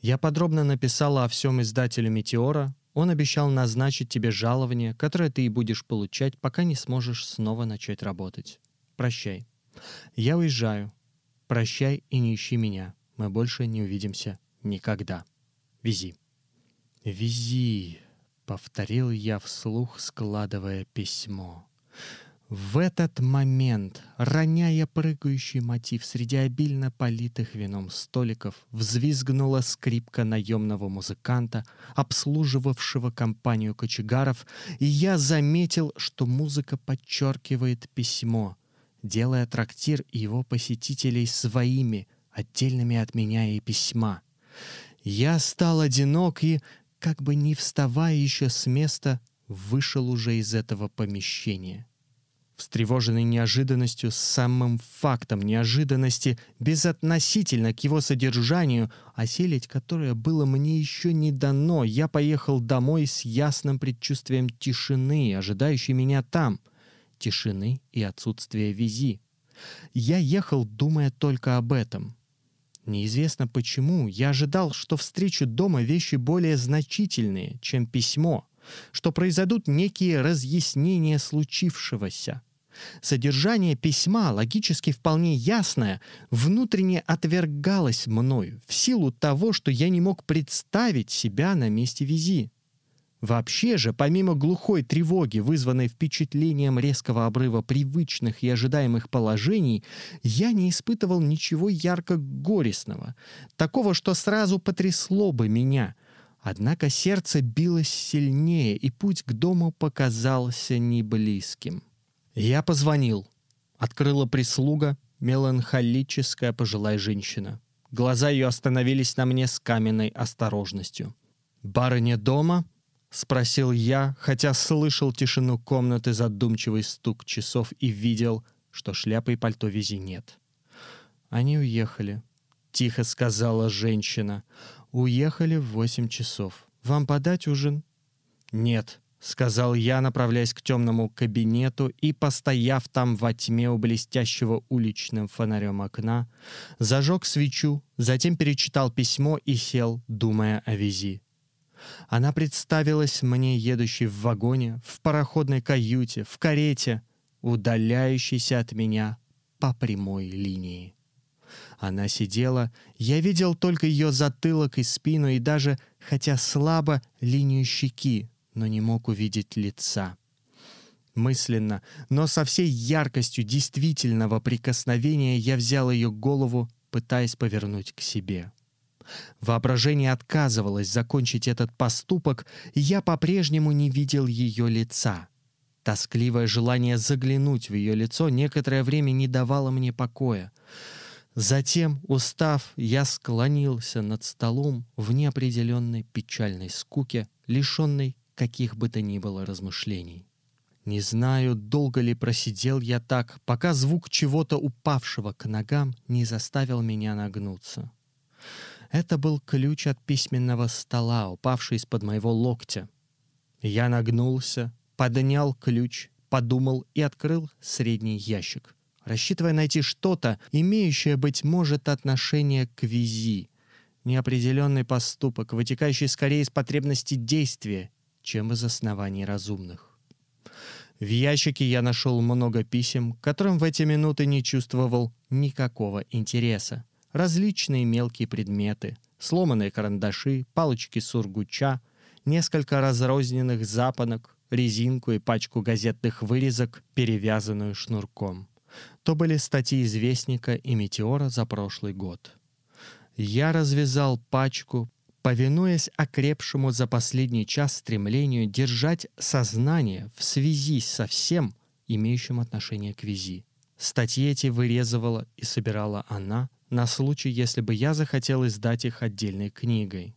Я подробно написала о всем издателю «Метеора». Он обещал назначить тебе жалование, которое ты и будешь получать, пока не сможешь снова начать работать. Прощай. Я уезжаю. Прощай и не ищи меня. Мы больше не увидимся никогда. Вези. Вези, повторил я вслух, складывая письмо. В этот момент, роняя прыгающий мотив среди обильно политых вином столиков, взвизгнула скрипка наемного музыканта, обслуживавшего компанию кочегаров, и я заметил, что музыка подчеркивает письмо, делая трактир и его посетителей своими, отдельными от меня и письма. Я стал одинок и, как бы не вставая еще с места, вышел уже из этого помещения. Встревоженный неожиданностью, самым фактом неожиданности, безотносительно к его содержанию, осилить которое было мне еще не дано, я поехал домой с ясным предчувствием тишины, ожидающей меня там, тишины и отсутствия визи. Я ехал, думая только об этом — Неизвестно почему, я ожидал, что встречу дома вещи более значительные, чем письмо, что произойдут некие разъяснения случившегося. Содержание письма, логически вполне ясное, внутренне отвергалось мною в силу того, что я не мог представить себя на месте визи. Вообще же, помимо глухой тревоги, вызванной впечатлением резкого обрыва привычных и ожидаемых положений, я не испытывал ничего ярко горестного, такого, что сразу потрясло бы меня. Однако сердце билось сильнее, и путь к дому показался неблизким. Я позвонил. Открыла прислуга, меланхолическая пожилая женщина. Глаза ее остановились на мне с каменной осторожностью. «Барыня дома?» — спросил я, хотя слышал тишину комнаты, задумчивый стук часов и видел, что шляпы и пальто вези нет. «Они уехали», — тихо сказала женщина. «Уехали в восемь часов. Вам подать ужин?» «Нет», — сказал я, направляясь к темному кабинету и, постояв там во тьме у блестящего уличным фонарем окна, зажег свечу, затем перечитал письмо и сел, думая о визи. Она представилась мне едущей в вагоне, в пароходной каюте, в карете, удаляющейся от меня по прямой линии. Она сидела, я видел только ее затылок и спину, и даже, хотя слабо, линию щеки, но не мог увидеть лица. Мысленно, но со всей яркостью действительного прикосновения я взял ее голову, пытаясь повернуть к себе. Воображение отказывалось закончить этот поступок, и я по-прежнему не видел ее лица. Тоскливое желание заглянуть в ее лицо некоторое время не давало мне покоя. Затем, устав, я склонился над столом в неопределенной печальной скуке, лишенной каких бы то ни было размышлений. Не знаю, долго ли просидел я так, пока звук чего-то упавшего к ногам не заставил меня нагнуться. Это был ключ от письменного стола, упавший из-под моего локтя. Я нагнулся, поднял ключ, подумал и открыл средний ящик, рассчитывая найти что-то, имеющее, быть может, отношение к визи. Неопределенный поступок, вытекающий скорее из потребности действия, чем из оснований разумных. В ящике я нашел много писем, которым в эти минуты не чувствовал никакого интереса различные мелкие предметы, сломанные карандаши, палочки сургуча, несколько разрозненных запонок, резинку и пачку газетных вырезок, перевязанную шнурком. То были статьи известника и метеора за прошлый год. Я развязал пачку, повинуясь окрепшему за последний час стремлению держать сознание в связи со всем, имеющим отношение к визи. Статьи эти вырезывала и собирала она, на случай, если бы я захотел издать их отдельной книгой.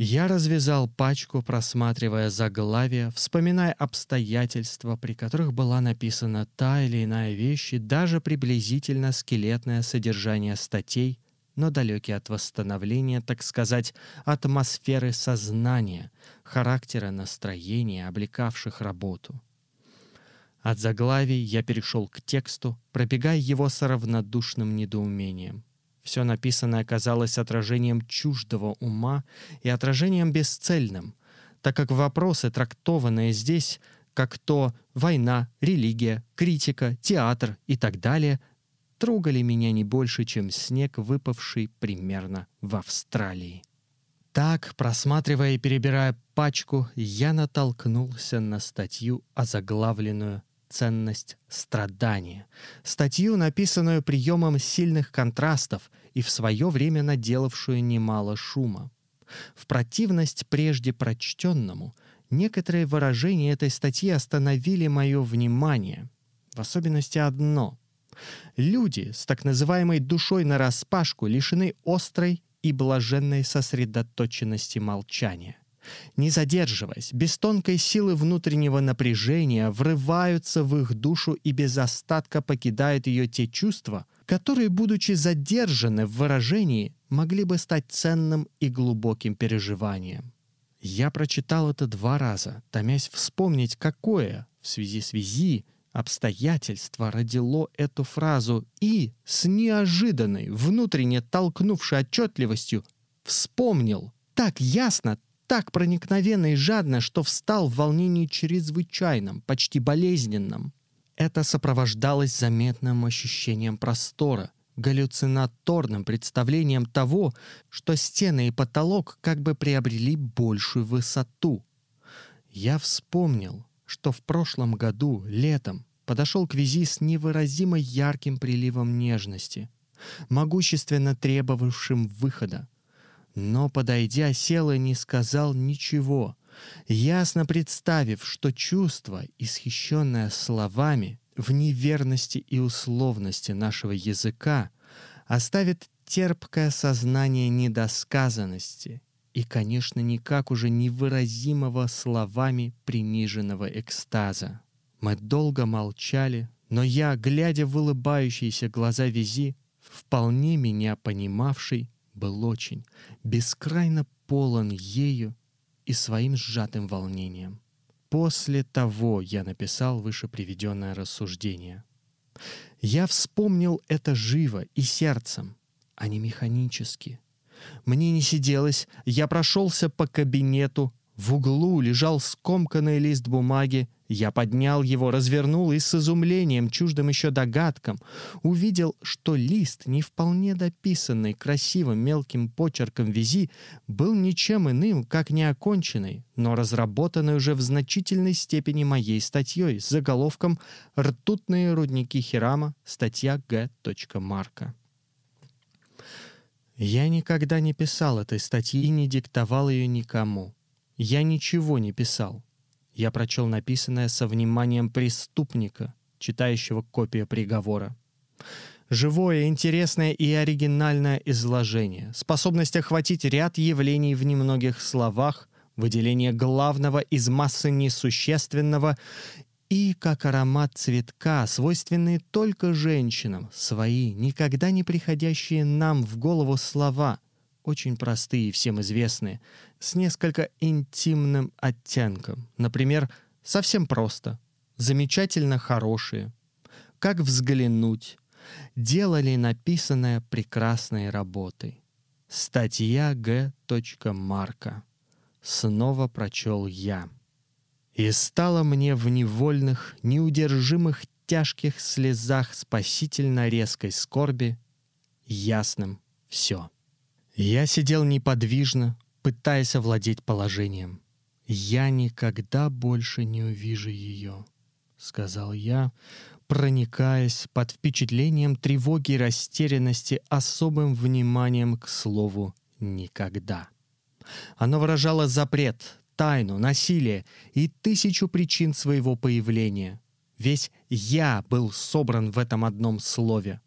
Я развязал пачку, просматривая заглавия, вспоминая обстоятельства, при которых была написана та или иная вещь, и даже приблизительно скелетное содержание статей, но далекие от восстановления, так сказать, атмосферы сознания, характера настроения, облекавших работу. От заглавий я перешел к тексту, пробегая его с равнодушным недоумением. Все написанное оказалось отражением чуждого ума и отражением бесцельным, так как вопросы, трактованные здесь, как то война, религия, критика, театр и так далее, трогали меня не больше, чем снег, выпавший примерно в Австралии. Так, просматривая и перебирая пачку, я натолкнулся на статью, озаглавленную ценность страдания. Статью, написанную приемом сильных контрастов и в свое время наделавшую немало шума. В противность прежде прочтенному, некоторые выражения этой статьи остановили мое внимание. В особенности одно. Люди с так называемой душой нараспашку лишены острой и блаженной сосредоточенности молчания — не задерживаясь, без тонкой силы внутреннего напряжения, врываются в их душу и без остатка покидают ее те чувства, которые, будучи задержаны в выражении, могли бы стать ценным и глубоким переживанием. Я прочитал это два раза, томясь вспомнить, какое, в связи с визи, обстоятельство родило эту фразу и, с неожиданной, внутренне толкнувшей отчетливостью, вспомнил так ясно, так проникновенно и жадно, что встал в волнении чрезвычайном, почти болезненном. Это сопровождалось заметным ощущением простора, галлюцинаторным представлением того, что стены и потолок как бы приобрели большую высоту. Я вспомнил, что в прошлом году, летом, подошел к Визи с невыразимо ярким приливом нежности, могущественно требовавшим выхода. Но, подойдя, сел и не сказал ничего, ясно представив, что чувство, исхищенное словами, в неверности и условности нашего языка, оставит терпкое сознание недосказанности и, конечно, никак уже невыразимого словами приниженного экстаза. Мы долго молчали, но я, глядя в улыбающиеся глаза Визи, вполне меня понимавший, был очень, бескрайно полон ею и своим сжатым волнением. После того я написал выше приведенное рассуждение. Я вспомнил это живо и сердцем, а не механически. Мне не сиделось, я прошелся по кабинету, в углу лежал скомканный лист бумаги, я поднял его, развернул и с изумлением, чуждым еще догадкам, увидел, что лист, не вполне дописанный красивым мелким почерком визи, был ничем иным, как неоконченный, но разработанный уже в значительной степени моей статьей с заголовком «Ртутные рудники Хирама. Статья Г. Марка». Я никогда не писал этой статьи и не диктовал ее никому. Я ничего не писал. Я прочел написанное со вниманием преступника, читающего копию приговора. Живое, интересное и оригинальное изложение, способность охватить ряд явлений в немногих словах, выделение главного из массы несущественного и, как аромат цветка, свойственные только женщинам, свои, никогда не приходящие нам в голову слова, очень простые и всем известные, с несколько интимным оттенком. Например, совсем просто, замечательно хорошие, как взглянуть, делали написанное прекрасной работой. Статья Г. Марка. Снова прочел я. И стало мне в невольных, неудержимых тяжких слезах спасительно резкой скорби ясным все. Я сидел неподвижно, пытаясь овладеть положением. «Я никогда больше не увижу ее», — сказал я, проникаясь под впечатлением тревоги и растерянности особым вниманием к слову «никогда». Оно выражало запрет, тайну, насилие и тысячу причин своего появления. Весь «я» был собран в этом одном слове.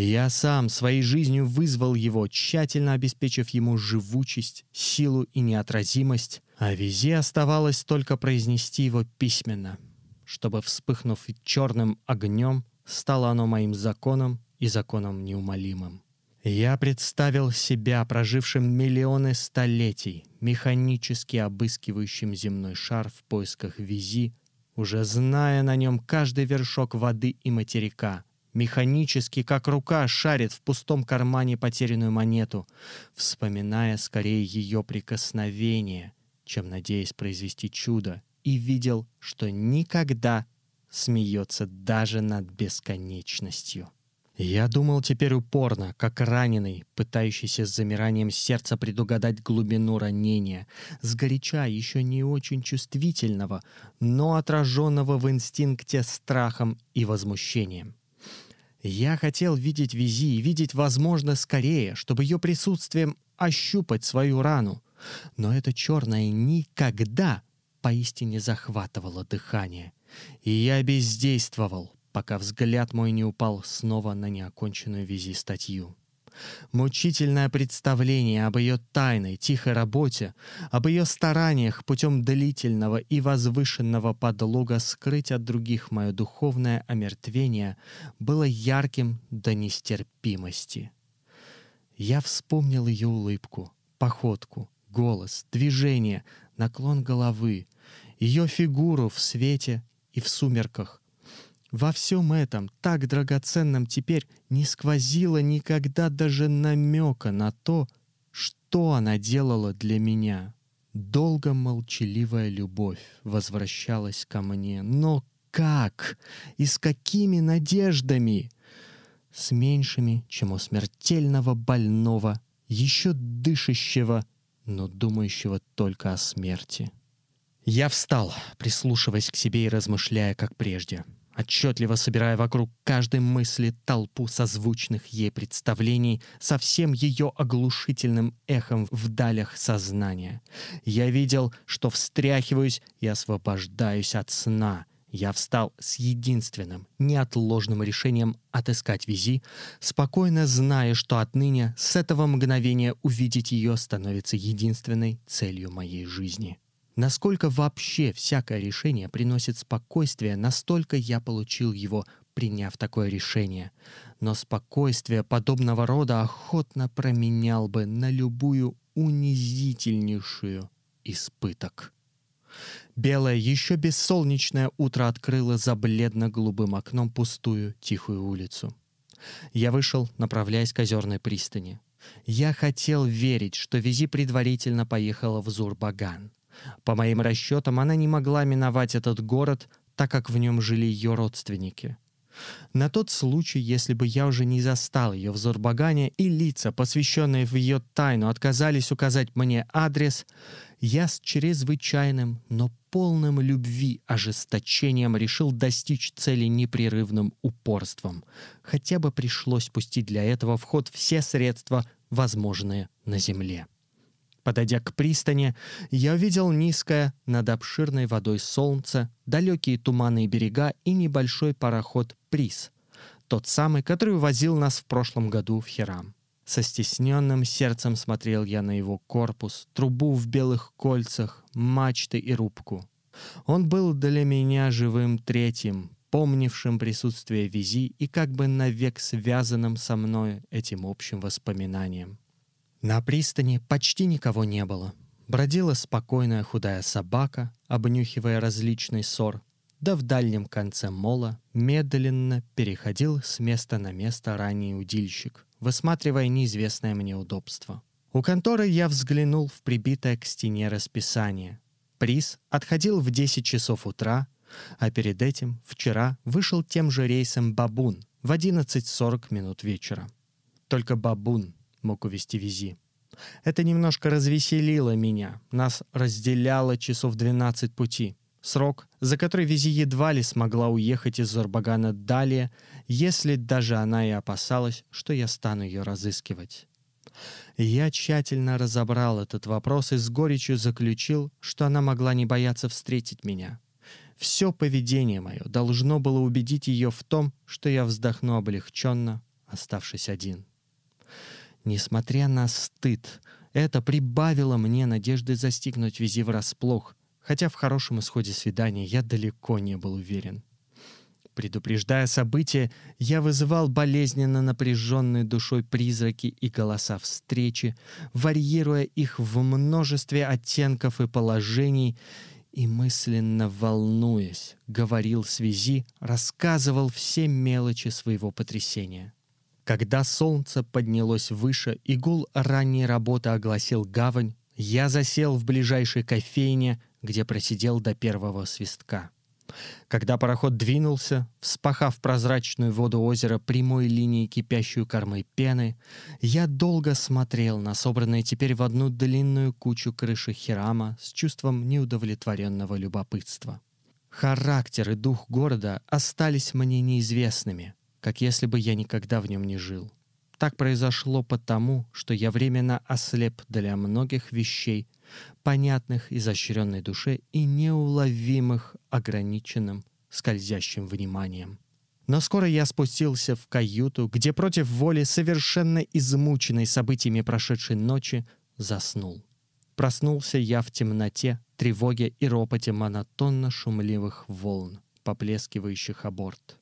Я сам своей жизнью вызвал его, тщательно обеспечив ему живучесть, силу и неотразимость, а визе оставалось только произнести его письменно, чтобы, вспыхнув черным огнем, стало оно моим законом и законом неумолимым. Я представил себя прожившим миллионы столетий, механически обыскивающим земной шар в поисках визи, уже зная на нем каждый вершок воды и материка, механически, как рука шарит в пустом кармане потерянную монету, вспоминая скорее ее прикосновение, чем надеясь произвести чудо, и видел, что никогда смеется даже над бесконечностью. Я думал теперь упорно, как раненый, пытающийся с замиранием сердца предугадать глубину ранения, сгоряча еще не очень чувствительного, но отраженного в инстинкте страхом и возмущением. Я хотел видеть Визи и видеть, возможно, скорее, чтобы ее присутствием ощупать свою рану. Но это черное никогда поистине захватывало дыхание. И я бездействовал, пока взгляд мой не упал снова на неоконченную визи статью. Мучительное представление об ее тайной, тихой работе, об ее стараниях путем длительного и возвышенного подлога скрыть от других мое духовное омертвение было ярким до нестерпимости. Я вспомнил ее улыбку, походку, голос, движение, наклон головы, ее фигуру в свете и в сумерках, во всем этом, так драгоценном теперь, не сквозило никогда даже намека на то, что она делала для меня. Долго молчаливая любовь возвращалась ко мне. Но как? И с какими надеждами? С меньшими, чем у смертельного больного, еще дышащего, но думающего только о смерти. Я встал, прислушиваясь к себе и размышляя, как прежде — отчетливо собирая вокруг каждой мысли толпу созвучных ей представлений со всем ее оглушительным эхом в далях сознания. Я видел, что встряхиваюсь и освобождаюсь от сна. Я встал с единственным, неотложным решением отыскать Визи, спокойно зная, что отныне с этого мгновения увидеть ее становится единственной целью моей жизни. Насколько вообще всякое решение приносит спокойствие, настолько я получил его, приняв такое решение. Но спокойствие подобного рода охотно променял бы на любую унизительнейшую испыток. Белое, еще бессолнечное утро открыло за бледно-голубым окном пустую, тихую улицу. Я вышел, направляясь к озерной пристани. Я хотел верить, что Визи предварительно поехала в Зурбаган. По моим расчетам, она не могла миновать этот город, так как в нем жили ее родственники. На тот случай, если бы я уже не застал ее в Зорбагане и лица, посвященные в ее тайну, отказались указать мне адрес, я с чрезвычайным, но полным любви ожесточением решил достичь цели непрерывным упорством. Хотя бы пришлось пустить для этого в ход все средства, возможные на земле. Подойдя к пристани, я увидел низкое над обширной водой солнце, далекие туманные берега и небольшой пароход «Приз», тот самый, который увозил нас в прошлом году в Хирам. Со стесненным сердцем смотрел я на его корпус, трубу в белых кольцах, мачты и рубку. Он был для меня живым третьим, помнившим присутствие Визи и как бы навек связанным со мной этим общим воспоминанием. На пристани почти никого не было. Бродила спокойная худая собака, обнюхивая различный ссор, да в дальнем конце мола медленно переходил с места на место ранний удильщик, высматривая неизвестное мне удобство. У конторы я взглянул в прибитое к стене расписание. Приз отходил в 10 часов утра, а перед этим вчера вышел тем же рейсом «Бабун» в 11.40 минут вечера. Только «Бабун» мог увести Визи. Это немножко развеселило меня. Нас разделяло часов 12 пути. Срок, за который Визи едва ли смогла уехать из Зорбагана далее, если даже она и опасалась, что я стану ее разыскивать. Я тщательно разобрал этот вопрос и с горечью заключил, что она могла не бояться встретить меня. Все поведение мое должно было убедить ее в том, что я вздохну облегченно, оставшись один. Несмотря на стыд, это прибавило мне надежды застигнуть Визи врасплох, хотя в хорошем исходе свидания я далеко не был уверен. Предупреждая события, я вызывал болезненно напряженной душой призраки и голоса встречи, варьируя их в множестве оттенков и положений, и мысленно волнуясь, говорил связи, рассказывал все мелочи своего потрясения. Когда солнце поднялось выше и гул ранней работы огласил гавань, я засел в ближайшей кофейне, где просидел до первого свистка. Когда пароход двинулся, вспахав прозрачную воду озера прямой линией кипящую кормой пены, я долго смотрел на собранные теперь в одну длинную кучу крыши Хирама с чувством неудовлетворенного любопытства. Характер и дух города остались мне неизвестными, как если бы я никогда в нем не жил. Так произошло потому, что я временно ослеп для многих вещей, понятных изощренной душе и неуловимых ограниченным скользящим вниманием. Но скоро я спустился в каюту, где против воли, совершенно измученной событиями прошедшей ночи, заснул. Проснулся я в темноте, тревоге и ропоте монотонно шумливых волн, поплескивающих о борт.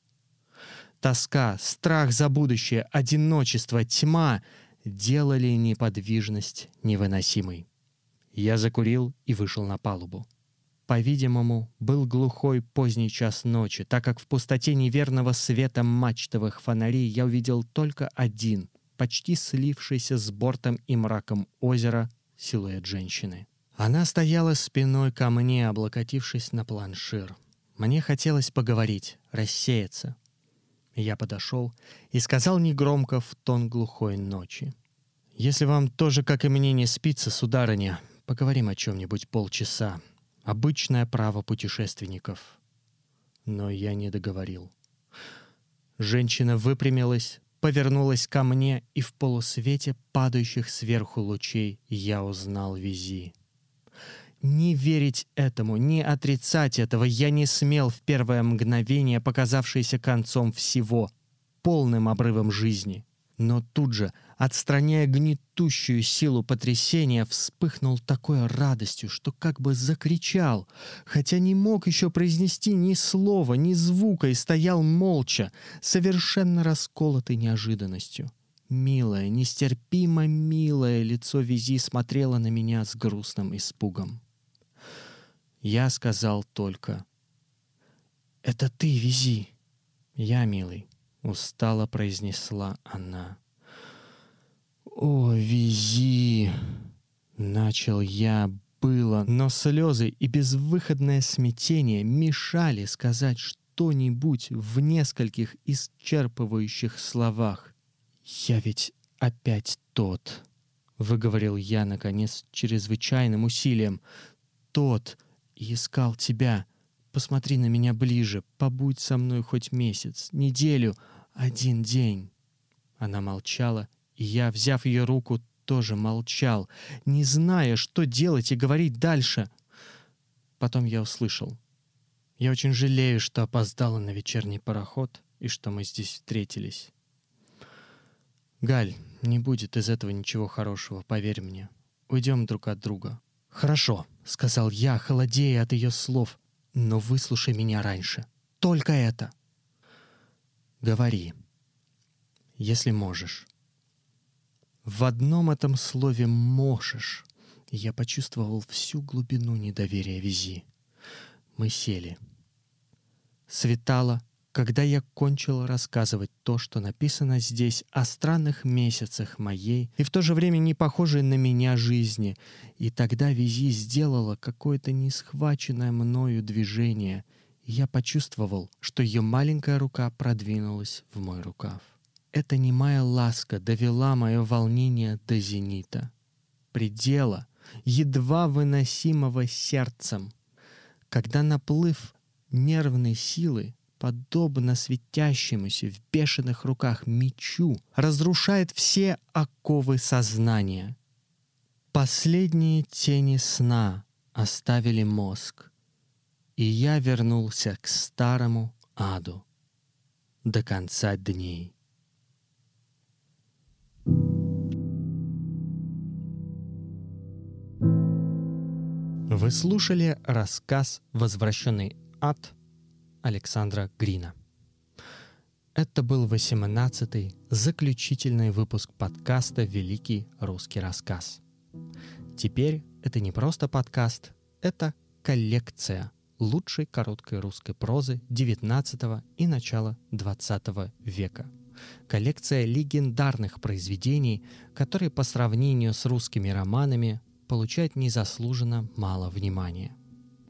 Тоска, страх за будущее, одиночество, тьма делали неподвижность невыносимой. Я закурил и вышел на палубу. По-видимому, был глухой поздний час ночи, так как в пустоте неверного света мачтовых фонарей я увидел только один, почти слившийся с бортом и мраком озера, силуэт женщины. Она стояла спиной ко мне, облокотившись на планшир. Мне хотелось поговорить, рассеяться, я подошел и сказал негромко в тон глухой ночи. «Если вам тоже, как и мне, не спится, сударыня, поговорим о чем-нибудь полчаса. Обычное право путешественников. Но я не договорил. Женщина выпрямилась, повернулась ко мне, и в полусвете падающих сверху лучей я узнал Визи. Не верить этому, не отрицать этого я не смел в первое мгновение, показавшееся концом всего, полным обрывом жизни. Но тут же, отстраняя гнетущую силу потрясения, вспыхнул такой радостью, что как бы закричал, хотя не мог еще произнести ни слова, ни звука и стоял молча, совершенно расколотый неожиданностью. Милое, нестерпимо милое лицо Визи смотрело на меня с грустным испугом. Я сказал только «Это ты, Визи!» «Я, милый, устало произнесла она. «О, вези!» — начал я было, но слезы и безвыходное смятение мешали сказать что-нибудь в нескольких исчерпывающих словах. «Я ведь опять тот», — выговорил я, наконец, чрезвычайным усилием. «Тот и искал тебя. Посмотри на меня ближе, побудь со мной хоть месяц, неделю, один день». Она молчала, и я, взяв ее руку, тоже молчал, не зная, что делать и говорить дальше. Потом я услышал. Я очень жалею, что опоздала на вечерний пароход и что мы здесь встретились. Галь, не будет из этого ничего хорошего, поверь мне. Уйдем друг от друга. Хорошо, сказал я, холодея от ее слов. Но выслушай меня раньше. Только это. Говори, если можешь. В одном этом слове «можешь» я почувствовал всю глубину недоверия Визи. Мы сели. Светало, когда я кончил рассказывать то, что написано здесь о странных месяцах моей и в то же время не похожей на меня жизни, и тогда Визи сделала какое-то несхваченное мною движение — я почувствовал, что ее маленькая рука продвинулась в мой рукав. Эта немая ласка довела мое волнение до зенита. Предела, едва выносимого сердцем. Когда наплыв нервной силы, подобно светящемуся в бешеных руках мечу, разрушает все оковы сознания. Последние тени сна оставили мозг, и я вернулся к старому аду до конца дней. Вы слушали рассказ «Возвращенный ад» Александра Грина. Это был 18-й заключительный выпуск подкаста «Великий русский рассказ». Теперь это не просто подкаст, это коллекция лучшей короткой русской прозы XIX и начала XX века. Коллекция легендарных произведений, которые по сравнению с русскими романами получают незаслуженно мало внимания.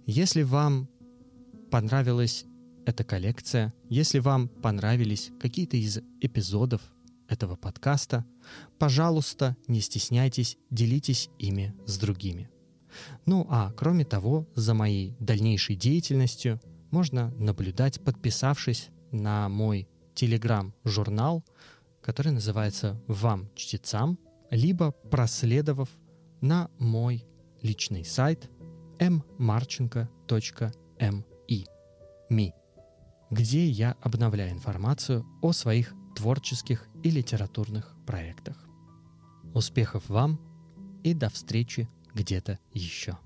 Если вам понравилась эта коллекция, если вам понравились какие-то из эпизодов этого подкаста, пожалуйста, не стесняйтесь, делитесь ими с другими – ну а кроме того, за моей дальнейшей деятельностью можно наблюдать, подписавшись на мой телеграм-журнал, который называется «Вам, чтецам», либо проследовав на мой личный сайт mmarchenko.mi, где я обновляю информацию о своих творческих и литературных проектах. Успехов вам и до встречи где-то еще.